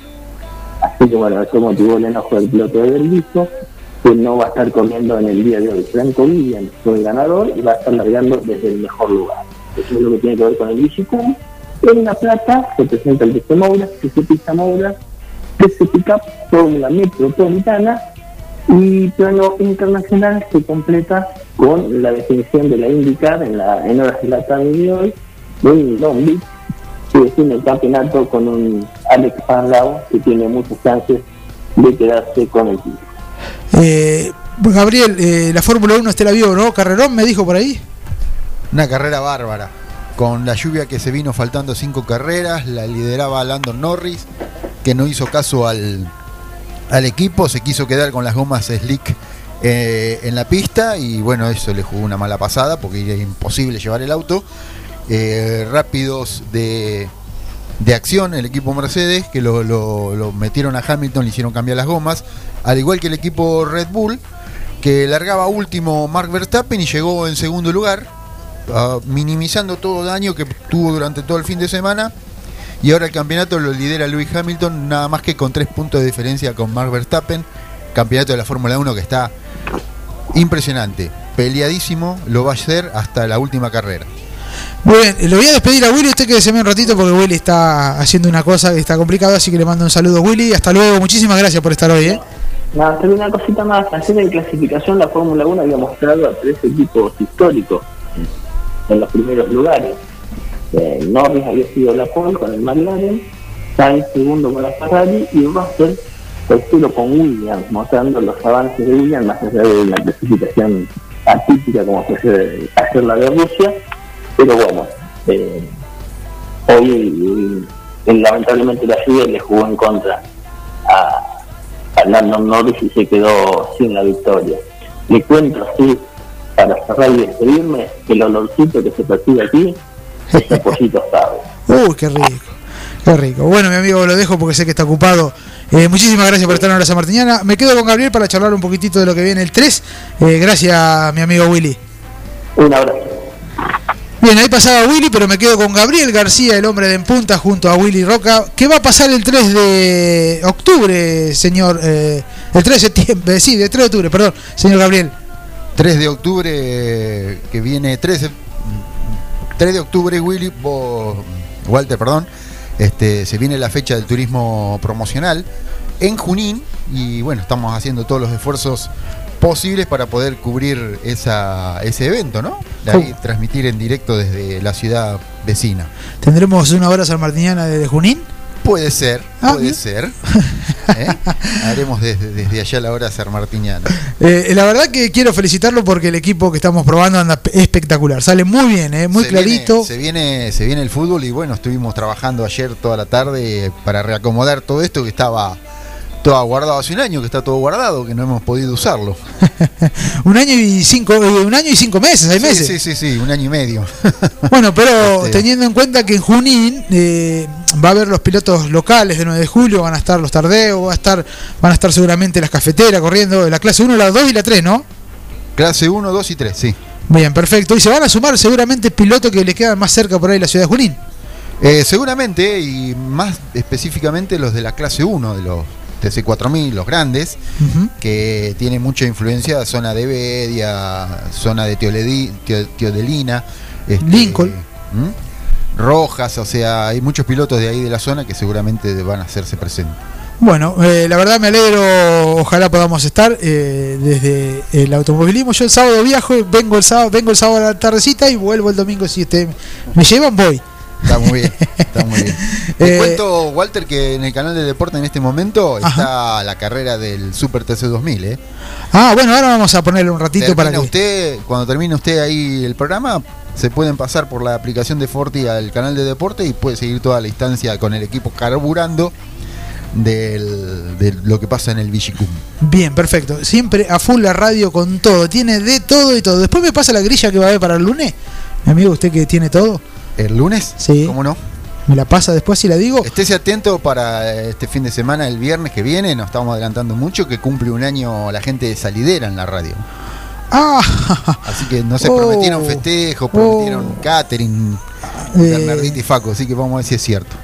Así que bueno, eso motivó el enojo del piloto de Delviso, que no va a estar corriendo en el día de hoy. Franco Williams fue el ganador y va a estar largando desde el mejor lugar. Eso es lo que tiene que ver con el Vigicum. En La Plata se presenta el TC Moura, TC Pista Moura, TC Pickup, Fórmula Metropolitana y plano internacional se completa con la definición de la IndyCar en, la, en horas de la tarde de hoy en Long Beach que define el campeonato con un Alex Parlao que tiene muchas chances de quedarse con el título. Eh, Gabriel, eh, la Fórmula 1 usted la vio, ¿no? Carrerón me dijo por ahí. Una carrera bárbara. Con la lluvia que se vino faltando cinco carreras, la lideraba Landon Norris, que no hizo caso al, al equipo, se quiso quedar con las gomas slick eh, en la pista y bueno, eso le jugó una mala pasada porque era imposible llevar el auto. Eh, rápidos de, de acción el equipo Mercedes, que lo, metieron a Hamilton, le hicieron cambiar las gomas, al igual que el equipo Red Bull, que largaba último Mark Verstappen y llegó en segundo lugar, ah, minimizando todo daño que tuvo durante todo el fin de semana. Y ahora el campeonato lo lidera Lewis Hamilton, nada más que con tres puntos de diferencia con Mark Verstappen. Campeonato de la Fórmula 1 que está impresionante, peleadísimo, lo va a hacer hasta la última carrera. Muy bien, lo voy a despedir a Willy, usted quédese un ratito porque Willy está haciendo una cosa que está complicada, así que le mando un saludo Willy, hasta luego, muchísimas gracias por estar hoy, ¿eh? Nada, solo una cosita más. Ayer en clasificación la Fórmula 1 había mostrado a tres equipos históricos en los primeros lugares. Eh, Norris había sido la pole con el McLaren, Sainz segundo con la Ferrari y Russell tercero con Williams, mostrando los avances de Williams más allá de una clasificación atípica como fue ayer ayer la de Rusia. Pero bueno, eh, hoy eh, lamentablemente la lluvia le jugó en contra a, a Landon Norris y se quedó sin la victoria. Le cuento así, para cerrar y despedirme, el olorcito que se percibe aquí es un pollito asado. Uy, qué rico, qué rico. Bueno, mi amigo, lo dejo porque sé que está ocupado. Eh, muchísimas gracias por estar en Hora San Martiniana. Me quedo con Gabriel para charlar un poquitito de lo que viene el 3. Eh, gracias, mi amigo Willy. Un abrazo. Bien, ahí pasaba Willy, pero me quedo con Gabriel García, el hombre de en punta, junto a Willy Roca. ¿Qué va a pasar el 3 de octubre, señor? Eh, el 3 de septiembre, sí, de 3 de octubre, perdón, señor Gabriel. 3 de octubre, que viene 13, 3 de octubre, Willy, vos- Walter, perdón, este, se viene la fecha del turismo promocional en Junín y bueno, estamos haciendo todos los esfuerzos posibles para poder cubrir esa, ese evento, ¿no? De ahí transmitir en directo desde la ciudad vecina. Tendremos una hora San Martiniana desde Junín. Puede ser, Ah, puede bien. ser. ¿Eh? Haremos desde, desde allá la hora ser martiniano. Eh, la verdad que quiero felicitarlo porque el equipo que estamos probando anda pe- espectacular. Sale muy bien, eh, muy se clarito. Viene, se, viene, se viene el fútbol y bueno, estuvimos trabajando ayer toda la tarde para reacomodar todo esto que estaba todo guardado hace un año, que está todo guardado, que no hemos podido usarlo. Un año y cinco, eh, un año y cinco meses, seis Sí, meses. Sí, sí, sí, un año y medio. Bueno, pero Este- teniendo en cuenta que en Junín eh, va a haber los pilotos locales de 9 de julio, van a estar los tardeos, va a estar, van a estar seguramente las cafeteras corriendo, la clase 1, la 2 y la 3, ¿no? Clase 1, 2 y 3, sí. Bien, perfecto. Y se van a sumar seguramente pilotos que le quedan más cerca por ahí la ciudad de Junín. Eh, seguramente, y más específicamente los de la clase 1, de los TC4000, los grandes, que tienen mucha influencia zona de Bedia, zona de Teoledi- Teo- Teodelina, este, Lincoln. ¿Mm? Rojas, o sea, hay muchos pilotos de ahí de la zona que seguramente van a hacerse presentes. Bueno, eh, la verdad me alegro, ojalá podamos estar eh, desde el automovilismo. Yo el sábado viajo, vengo el sábado, vengo el sábado a la tardecita y vuelvo el domingo si usted me llevan, voy. Está muy bien, está muy bien. Te Eh, cuento, Walter, que en el canal de deporte en este momento está la carrera del Super TC 2000, ¿eh? Ah, bueno, ahora vamos a ponerle un ratito Termina para que... usted, cuando termine usted ahí el programa, se pueden pasar por la aplicación de Forti al canal de deporte y puede seguir toda la instancia con el equipo carburando del- de lo que pasa en el Vigicum. Bien, perfecto. Siempre a full la radio con todo. Tiene de todo y todo. Después me pasa la grilla que va a haber para el lunes. Mi amigo, usted que tiene todo. ¿El lunes? Sí. ¿Cómo no? Me la pasa después si la digo. Estése atento para este fin de semana, el viernes que viene, nos estamos adelantando mucho, que cumple un año la gente de Salidera en la radio. Ah, Así que no se Oh. prometieron festejo, prometieron catering, Eh. Bernardito y Faco, así que vamos a ver si es cierto.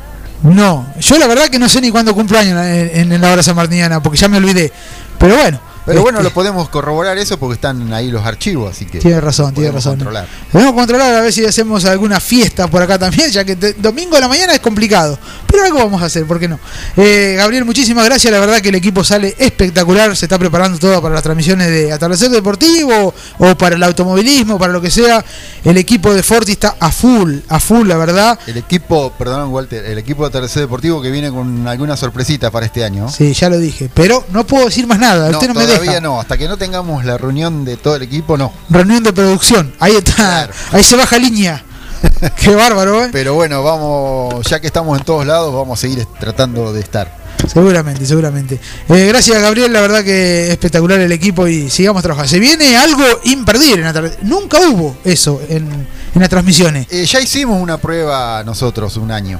no. Yo la verdad que no sé ni cuándo cumplo años en, en la hora sanmartiniana porque ya me olvidé. Pero bueno. Pero bueno, este, lo podemos corroborar eso porque están ahí los archivos, así que. Tiene razón, tiene podemos razón. controlar. Debemos controlar a ver si hacemos alguna fiesta por acá también, ya que te- domingo de la mañana es complicado. Pero algo vamos a hacer, ¿por qué no? Eh, Gabriel, muchísimas gracias. La verdad que el equipo sale espectacular. Se está preparando todo para las transmisiones de Atardecer Deportivo o para el automovilismo, para lo que sea. El equipo de Forti está a full, a full, la verdad. El equipo, perdón, Walter, el equipo de Tercer Deportivo que viene con alguna sorpresita para este año. Sí, ya lo dije. Pero no puedo decir más nada. No, Usted no me todavía deja. no, hasta que no tengamos la reunión de todo el equipo, no. Reunión de producción. Ahí está. Ahí se baja línea. Qué bárbaro, ¿eh? Pero bueno, vamos, ya que estamos en todos lados, vamos a seguir tratando de estar. Seguramente, seguramente. Eh, gracias, Gabriel. La verdad que espectacular el equipo y sigamos trabajando. Se viene algo imperdible. En la tarde. Nunca hubo eso en, en las transmisiones. Eh, ya hicimos una prueba nosotros un año,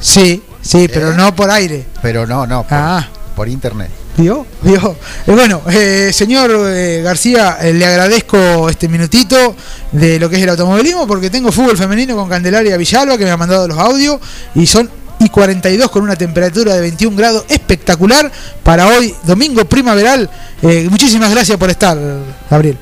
Sí, sí, pero no por aire. pero no, no, por, Ah. por internet. ¿Vio? ¿Vio? Eh, bueno, eh, señor eh, García, eh, le agradezco este minutito de lo que es el automovilismo porque tengo fútbol femenino con Candelaria Villalba que me ha mandado los audios y son y 42 con una temperatura de 21 grados espectacular para hoy, domingo primaveral. Muchísimas gracias por estar, Gabriel.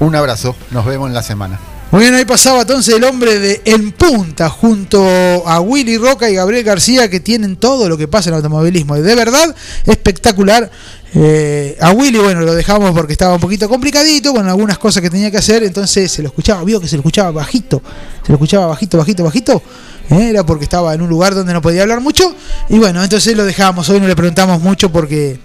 Un abrazo, nos vemos en la semana. Muy bien, ahí pasaba entonces el hombre de En Punta junto a Willy Roca y Gabriel García que tienen todo lo que pasa en automovilismo. Y de verdad, espectacular. Eh, a Willy, bueno, lo dejamos porque estaba un poquito complicadito con algunas cosas que tenía que hacer, entonces se lo escuchaba, vio que se lo escuchaba bajito, se lo escuchaba bajito, bajito, bajito. Eh, Era porque estaba en un lugar donde no podía hablar mucho. Y bueno, entonces lo dejamos. Hoy no le preguntamos mucho porque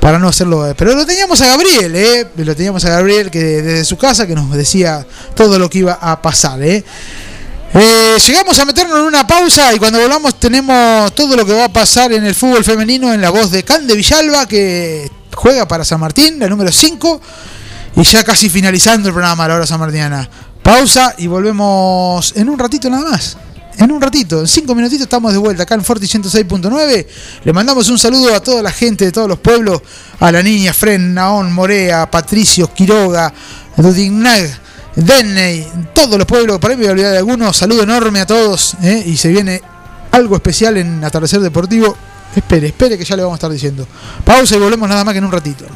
para no hacerlo. Pero lo teníamos a Gabriel, ¿eh? Lo teníamos a Gabriel que desde su casa que nos decía todo lo que iba a pasar, ¿eh? Eh, llegamos a meternos en una pausa y cuando volvamos tenemos todo lo que va a pasar en el fútbol femenino en la voz de Cande Villalba que juega para San Martín, la número 5 y ya casi finalizando el programa a la hora sanmartiniana. Pausa y volvemos en un ratito nada más. En un ratito, en cinco minutitos estamos de vuelta acá en Forti 106.9. Le mandamos un saludo a toda la gente de todos los pueblos, a la niña Fren, Naón, Morea, Patricio, Quiroga, Dudignag, Denney, todos los pueblos, por ahí me voy a olvidar de algunos. Saludo enorme a todos ¿eh? y se viene algo especial en Atardecer Deportivo. Espere, espere que ya le vamos a estar diciendo. Pausa y volvemos nada más que en un ratito.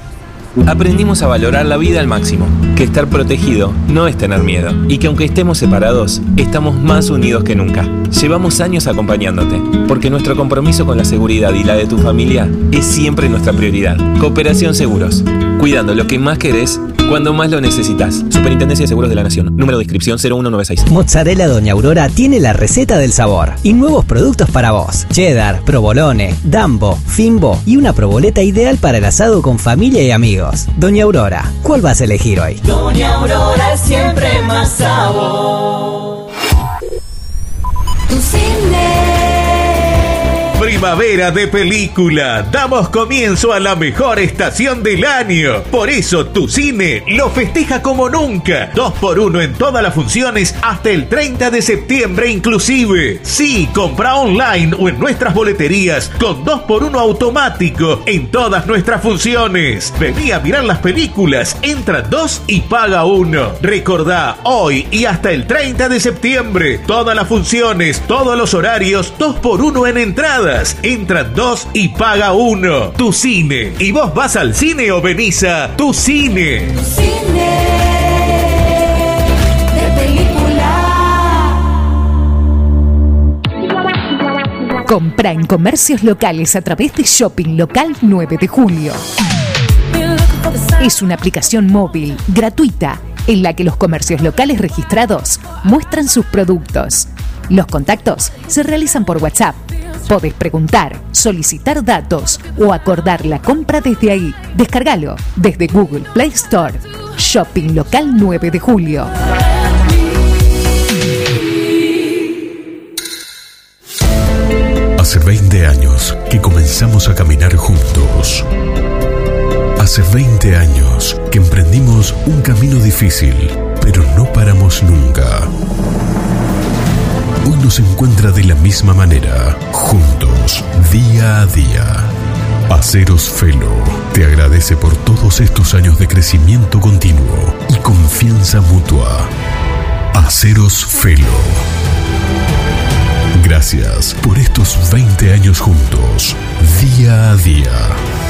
Aprendimos a valorar la vida al máximo, que estar protegido no es tener miedo y que aunque estemos separados, estamos más unidos que nunca. Llevamos años acompañándote, porque nuestro compromiso con la seguridad y la de tu familia es siempre nuestra prioridad. Cooperación Seguros, cuidando lo que más querés cuando más lo necesitas. Superintendencia de Seguros de la Nación. Número de inscripción 0196. Mozzarella Doña Aurora tiene la receta del sabor y nuevos productos para vos. Cheddar, provolone, dambo, fimbo y una proboleta ideal para el asado con familia y amigos. Doña Aurora, ¿cuál vas a elegir hoy? Doña Aurora siempre más sabor. Primavera de película. Damos comienzo a la mejor estación del año. Por eso tu cine lo festeja como nunca. Dos por uno en todas las funciones hasta el 30 de septiembre inclusive. Sí, compra online o en nuestras boleterías con dos por uno automático en todas nuestras funciones. Vení a mirar las películas. Entra dos y paga uno. Recordá, hoy y hasta el 30 de septiembre, todas las funciones, todos los horarios, dos por uno en Entra dos y paga uno. Tu cine. ¿Y vos vas al cine o venís a tu cine? Cine de película. Compra en comercios locales a través de Shopping Local 9 de Julio. Es una aplicación móvil gratuita en la que los comercios locales registrados muestran sus productos. Los contactos se realizan por WhatsApp. Podés preguntar, solicitar datos o acordar la compra desde ahí. Descárgalo desde Google Play Store. Shopping Local 9 de Julio. Hace 20 años que comenzamos a caminar juntos. Hace 20 años que emprendimos un camino difícil, pero no paramos nunca. Hoy nos encuentra de la misma manera, juntos, día a día. Aceros Felo te agradece por todos estos años de crecimiento continuo y confianza mutua. Aceros Felo. Gracias por estos 20 años juntos, día a día.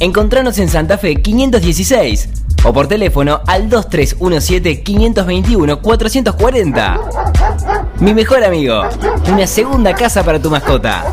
Encontranos en Santa Fe 516 o por teléfono al 2317-521-440. Mi mejor amigo, una segunda casa para tu mascota.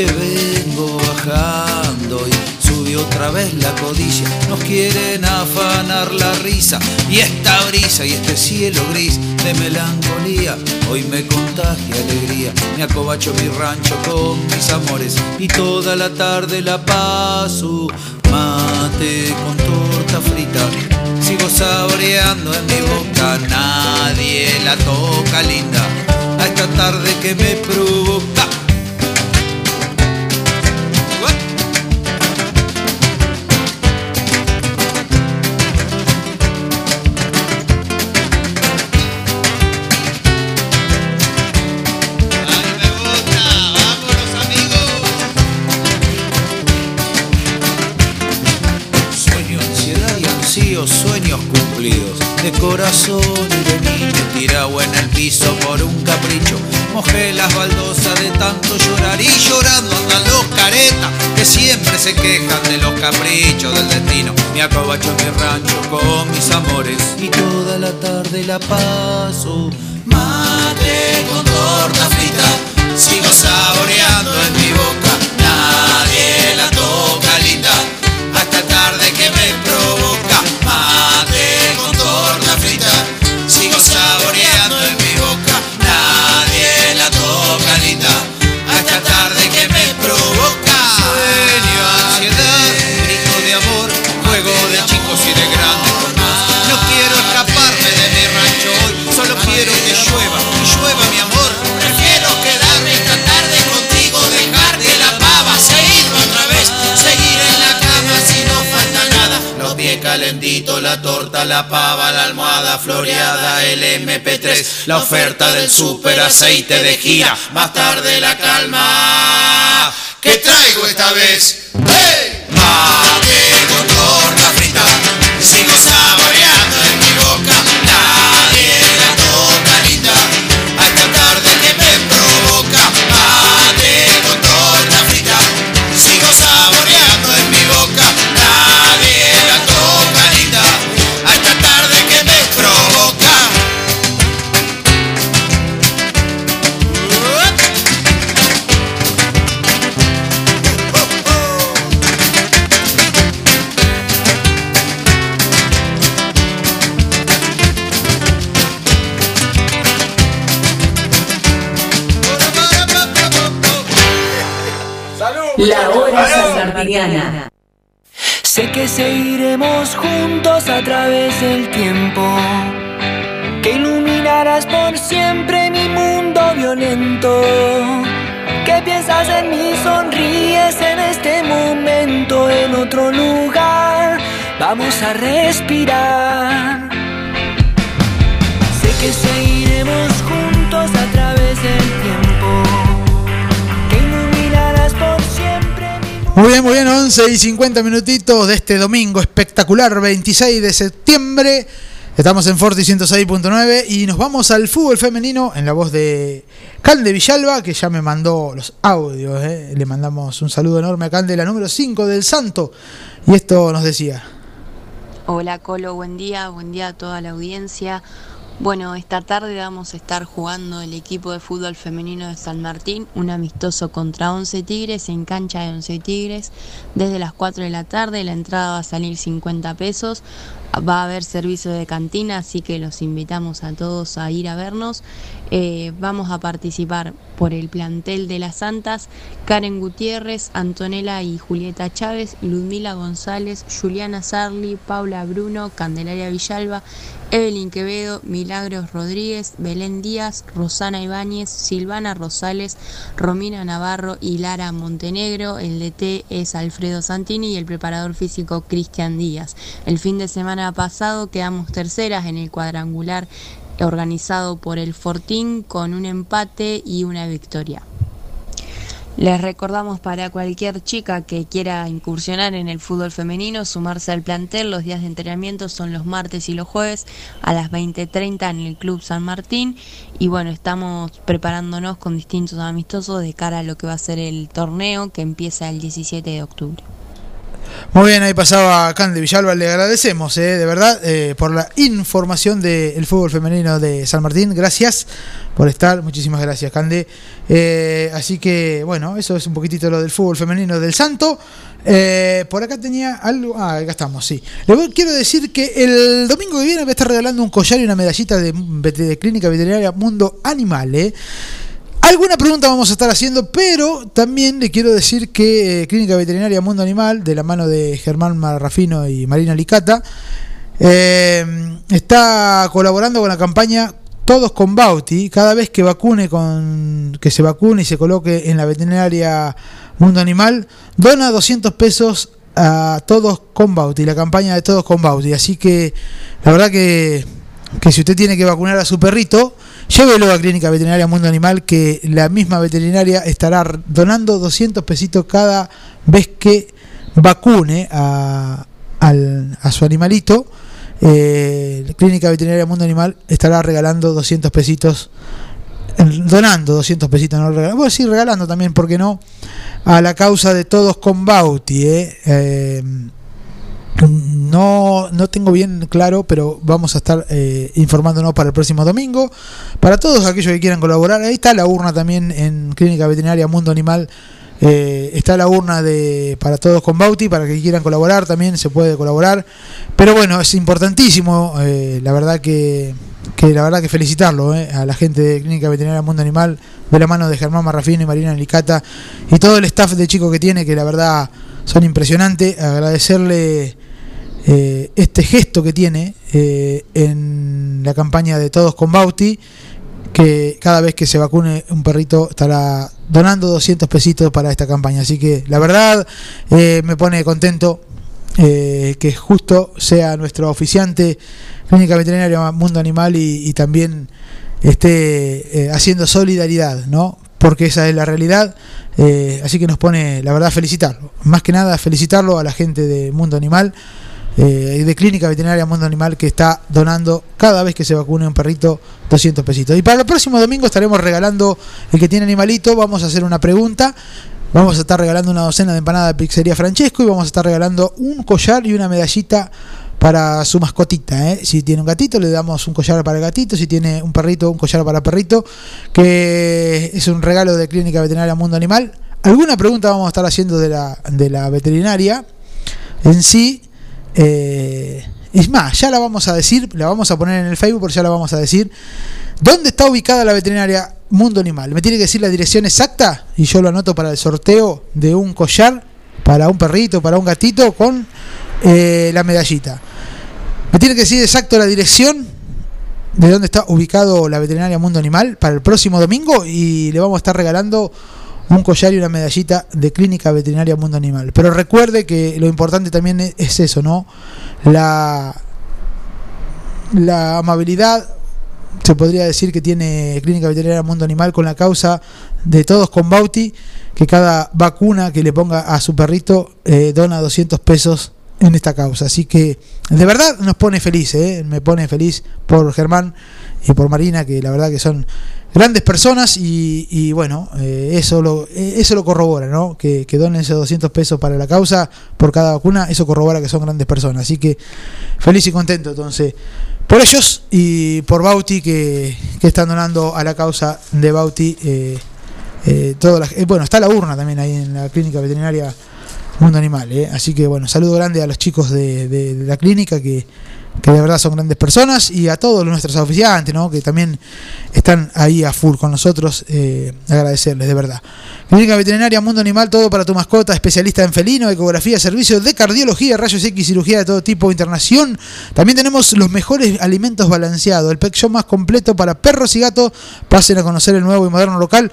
Que vengo bajando y subió otra vez la codicia. Nos quieren afanar la risa y esta brisa y este cielo gris de melancolía hoy me contagia alegría. Me acobacho mi rancho con mis amores y toda la tarde la paso mate con torta frita. Sigo saboreando en mi boca, nadie la toca linda a esta tarde que me provoca. Corazón y de niño tirado en el piso por un capricho. Mojé las baldosas de tanto llorar y llorando andan los caretas que siempre se quejan de los caprichos del destino. Me acobacho en mi rancho con mis amores y toda la tarde la paso. Mate con torta frita, sigo saboreando en mi boca. Nadie la toca floreada, el MP3, la oferta del super aceite de gira, más tarde la calma. ¿Qué traigo esta vez? ¡Hey! Seguiremos juntos a través del tiempo. Que iluminarás por siempre mi mundo violento. Que piensas en mí, sonríes en este momento, en otro lugar. Vamos a respirar. Sé que seguiremos juntos Muy bien, muy bien, 11 y 50 minutitos de este domingo espectacular, 26 de septiembre. Estamos en Forti 106.9 y nos vamos al fútbol femenino en la voz de Cande Villalba, que ya me mandó los audios. eh. Le mandamos un saludo enorme a Cande, la número 5 del Santo. Y esto nos decía. Hola Colo, buen día, buen día a toda la audiencia. Bueno, esta tarde vamos a estar jugando el equipo de fútbol femenino de San Martín, un amistoso contra 11 Tigres en cancha de 11 Tigres desde las 4 de la tarde. La entrada va a salir 50 pesos. Va a haber servicio de cantina, así que los invitamos a todos a ir a vernos. Eh, vamos a participar por el plantel de las Santas, Karen Gutiérrez, Antonella y Julieta Chávez, Ludmila González, Juliana Sarli, Paula Bruno, Candelaria Villalba, Evelyn Quevedo, Milagros Rodríguez, Belén Díaz, Rosana Ibáñez, Silvana Rosales, Romina Navarro y Lara Montenegro. El DT es Alfredo Santini y el preparador físico Cristian Díaz. El fin de semana pasado quedamos terceras en el cuadrangular organizado por el Fortín con un empate y una victoria. Les recordamos para cualquier chica que quiera incursionar en el fútbol femenino, sumarse al plantel, los días de entrenamiento son los martes y los jueves a las 20.30 en el Club San Martín y bueno, estamos preparándonos con distintos amistosos de cara a lo que va a ser el torneo que empieza el 17 de octubre. Muy bien, ahí pasaba Cande Villalba, le agradecemos, eh, de verdad, eh, por la información del fútbol femenino de San Martín. Gracias por estar, muchísimas gracias, Cande. Eh, así que, bueno, eso es un poquitito lo del fútbol femenino del Santo. Eh, por acá tenía algo. Ah, acá estamos, sí. Le voy- quiero decir que el domingo que viene voy a estar regalando un collar y una medallita de, de Clínica Veterinaria Mundo Animal, ¿eh? Alguna pregunta vamos a estar haciendo, pero también le quiero decir que eh, Clínica Veterinaria Mundo Animal, de la mano de Germán Marrafino y Marina Licata, eh, está colaborando con la campaña Todos con Bauti. Cada vez que vacune con que se vacune y se coloque en la veterinaria Mundo Animal, dona 200 pesos a Todos con Bauti, la campaña de Todos con Bauti. Así que la verdad que, que si usted tiene que vacunar a su perrito, llévelo a Clínica Veterinaria Mundo Animal, que la misma veterinaria estará donando 200 pesitos cada vez que vacune a, su animalito. Eh, Clínica Veterinaria Mundo Animal estará regalando 200 pesitos, donando 200 pesitos, no regalando, bueno, sí, regalando también, ¿por qué no? A la causa de todos con Bauti. eh. Eh, no, no tengo bien claro, pero vamos a estar eh, informándonos para el próximo domingo. Para todos aquellos que quieran colaborar, ahí está la urna también en Clínica Veterinaria Mundo Animal. eh, está la urna de para todos con Bauti, para que quieran colaborar también se puede colaborar. Pero bueno, es importantísimo, eh, la verdad que, que la verdad que felicitarlo eh, a la gente de Clínica Veterinaria Mundo Animal, de la mano de Germán Marrafino y Marina Licata y todo el staff de chicos que tiene, que la verdad son impresionantes. Agradecerle eh, este gesto que tiene eh, en la campaña de Todos con Bauti, que cada vez que se vacune un perrito estará donando 200 pesitos para esta campaña. Así que la verdad eh, me pone contento que justo sea nuestro oficiante Clínica Veterinaria Mundo Animal y, también esté haciendo solidaridad, ¿no? Porque esa es la realidad. así que nos pone, la verdad, felicitarlo. Más que nada, felicitarlo a la gente de Mundo Animal, eh, de Clínica Veterinaria Mundo Animal, que está donando cada vez que se vacune un perrito 200 pesitos. Y para el próximo domingo estaremos regalando el que tiene animalito. Vamos a hacer una pregunta. Vamos a estar regalando una docena de empanadas de pizzería Francesco y vamos a estar regalando un collar y una medallita para su mascotita. ¿eh? Si tiene un gatito, le damos un collar para el gatito. Si tiene un perrito, un collar para perrito. Que es un regalo de Clínica Veterinaria Mundo Animal. Alguna pregunta vamos a estar haciendo de la, de la veterinaria en sí. Eh, es más, ya la vamos a decir, la vamos a poner en el Facebook, pero ya la vamos a decir. ¿Dónde está ubicada la veterinaria Mundo Animal? Me tiene que decir la dirección exacta y yo lo anoto para el sorteo de un collar para un perrito, para un gatito con eh, la medallita. Me tiene que decir exacto la dirección de dónde está ubicado la veterinaria Mundo Animal para el próximo domingo y le vamos a estar regalando un collar y una medallita de Clínica Veterinaria Mundo Animal. Pero recuerde que lo importante también es- es eso, ¿no? La, la amabilidad, se podría decir que tiene Clínica Veterinaria Mundo Animal con la causa de todos con Bauti, que cada vacuna que le ponga a su perrito eh, dona 200 pesos en esta causa. Así que de verdad nos pone feliz, ¿eh? me pone feliz por Germán y por Marina, que la verdad que son grandes personas y, y bueno, eh, eso lo eh, eso lo corrobora, ¿no? Que, que donen esos 200 pesos para la causa por cada vacuna, eso corrobora que son grandes personas. Así que feliz y contento entonces por ellos y por Bauti que, que están donando a la causa de Bauti. Eh, eh, todas las- eh, bueno, está la urna también ahí en la clínica veterinaria Mundo Animal. eh. Así que bueno, saludo grande a los chicos de- de la clínica que, que de verdad son grandes personas y a todos nuestros oficiantes, ¿no? que también están ahí a full con nosotros. eh, agradecerles, de verdad. Clínica Veterinaria Mundo Animal, todo para tu mascota, especialista en felino, ecografía, servicios de cardiología, rayos X, cirugía de todo tipo, internación. También tenemos los mejores alimentos balanceados, el pet shop más completo para perros y gatos. Pasen a conocer el nuevo y moderno local.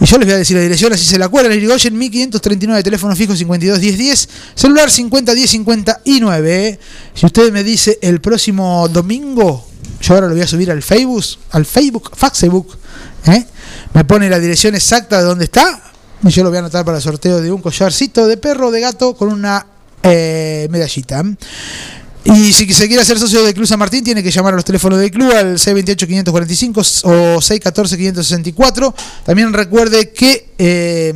Y yo les voy a decir la dirección, así se la acuerdan. Irigoyen 1539, teléfono fijo 52 10 10, celular 50 10 59. ¿eh? Si usted me dice el próximo domingo, yo ahora lo voy a subir al Facebook, al Facebook, Facebook, ¿eh? me pone la dirección exacta de dónde está. Y yo lo voy a anotar para el sorteo de un collarcito de perro de gato con una eh, medallita. Y si se quiere hacer socio de Club San Martín, tiene que llamar a los teléfonos del club al 628-545 o 614-564. También recuerde que eh,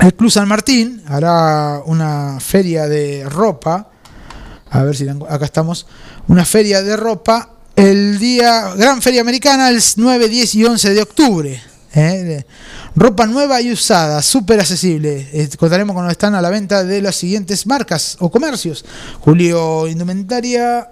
el Club San Martín hará una feria de ropa. A ver si la acá estamos. Una feria de ropa el día, Gran Feria Americana, el 9, 10 y 11 de octubre. ¿eh? Ropa nueva y usada, súper accesible. Eh, contaremos con están a la venta de las siguientes marcas o comercios. Julio Indumentaria,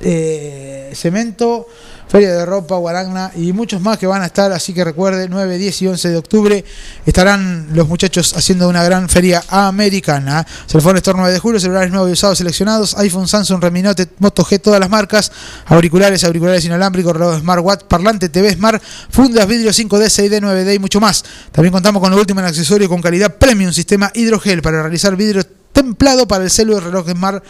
eh, Cemento, Feria de Ropa, Guaragna y muchos más que van a estar. Así que recuerde, 9, 10 y 11 de octubre estarán los muchachos haciendo una gran feria americana. Cellphone Store 9 de julio, celulares nuevos y usados seleccionados, iPhone, Samsung, Redmi Note, Moto G, todas las marcas, auriculares, auriculares inalámbricos, reloj Smartwatch, parlante, TV Smart, fundas, vidrio 5D, 6D, 9D y mucho más. También contamos con lo último en accesorio con calidad premium, sistema hidrogel para realizar vidrio templado para el celular, reloj Smart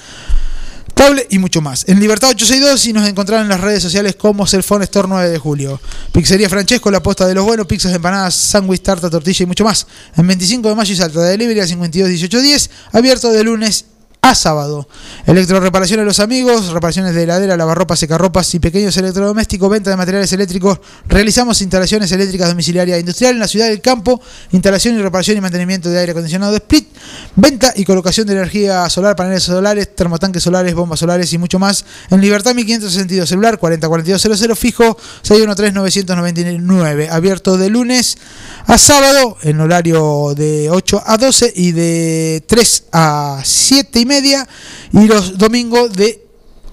Tablet y mucho más. En Libertad 862 y nos encontrarán en las redes sociales como Cellphone Store 9 de julio. Pizzería Francesco, la posta de los buenos, pizzas, empanadas, sándwich, tarta, tortilla y mucho más. En 25 de mayo y Salta de Delivery a 52 1810, abierto de lunes a sábado. Electroreparaciones Los Amigos, reparaciones de heladera, lavarropas, secarropas y pequeños electrodomésticos, venta de materiales eléctricos. Realizamos instalaciones eléctricas domiciliarias e industrial en la ciudad del campo, instalación y reparación y mantenimiento de aire acondicionado de split, venta y colocación de energía solar, paneles solares, termotanques solares, bombas solares y mucho más. En Libertad 1562, celular 404200 fijo 613-999, abierto de lunes a sábado en horario de 8 a 12 y de 3 a 7 y media y los domingos de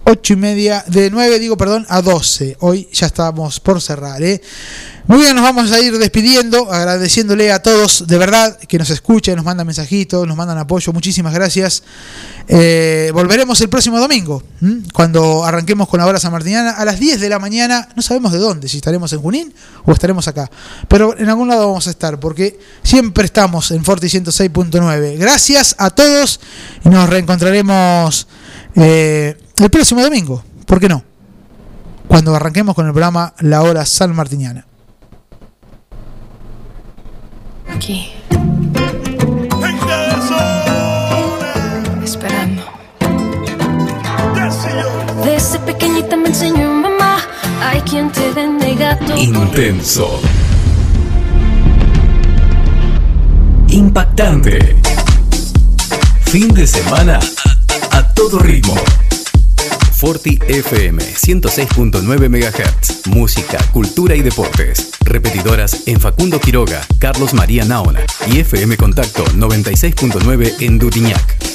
8 y media, de 9 digo, perdón, a 12. Hoy ya estamos por cerrar, ¿eh? Muy bien, nos vamos a ir despidiendo, agradeciéndole a todos de verdad que nos escuchan, nos mandan mensajitos, nos mandan apoyo. Muchísimas gracias. Eh, volveremos el próximo domingo, cuando arranquemos con la hora sanmartiniana a las 10 de la mañana. No sabemos de dónde, si estaremos en Junín o estaremos acá. Pero en algún lado vamos a estar, porque siempre estamos en Forti 106.9. Gracias a todos y nos reencontraremos eh, el próximo domingo. ¿Por qué no? Cuando arranquemos con el programa La Hora Sanmartiniana. Aquí. Esperando. Desde pequeñita me enseñó mamá. Hay quien te vende gato. Intenso. Impactante. Fin de semana a todo ritmo. Forti FM 106.9 MHz. Música, cultura y deportes. Repetidoras en Facundo Quiroga, Carlos María Naona y FM Contacto 96.9 en Dutiñac.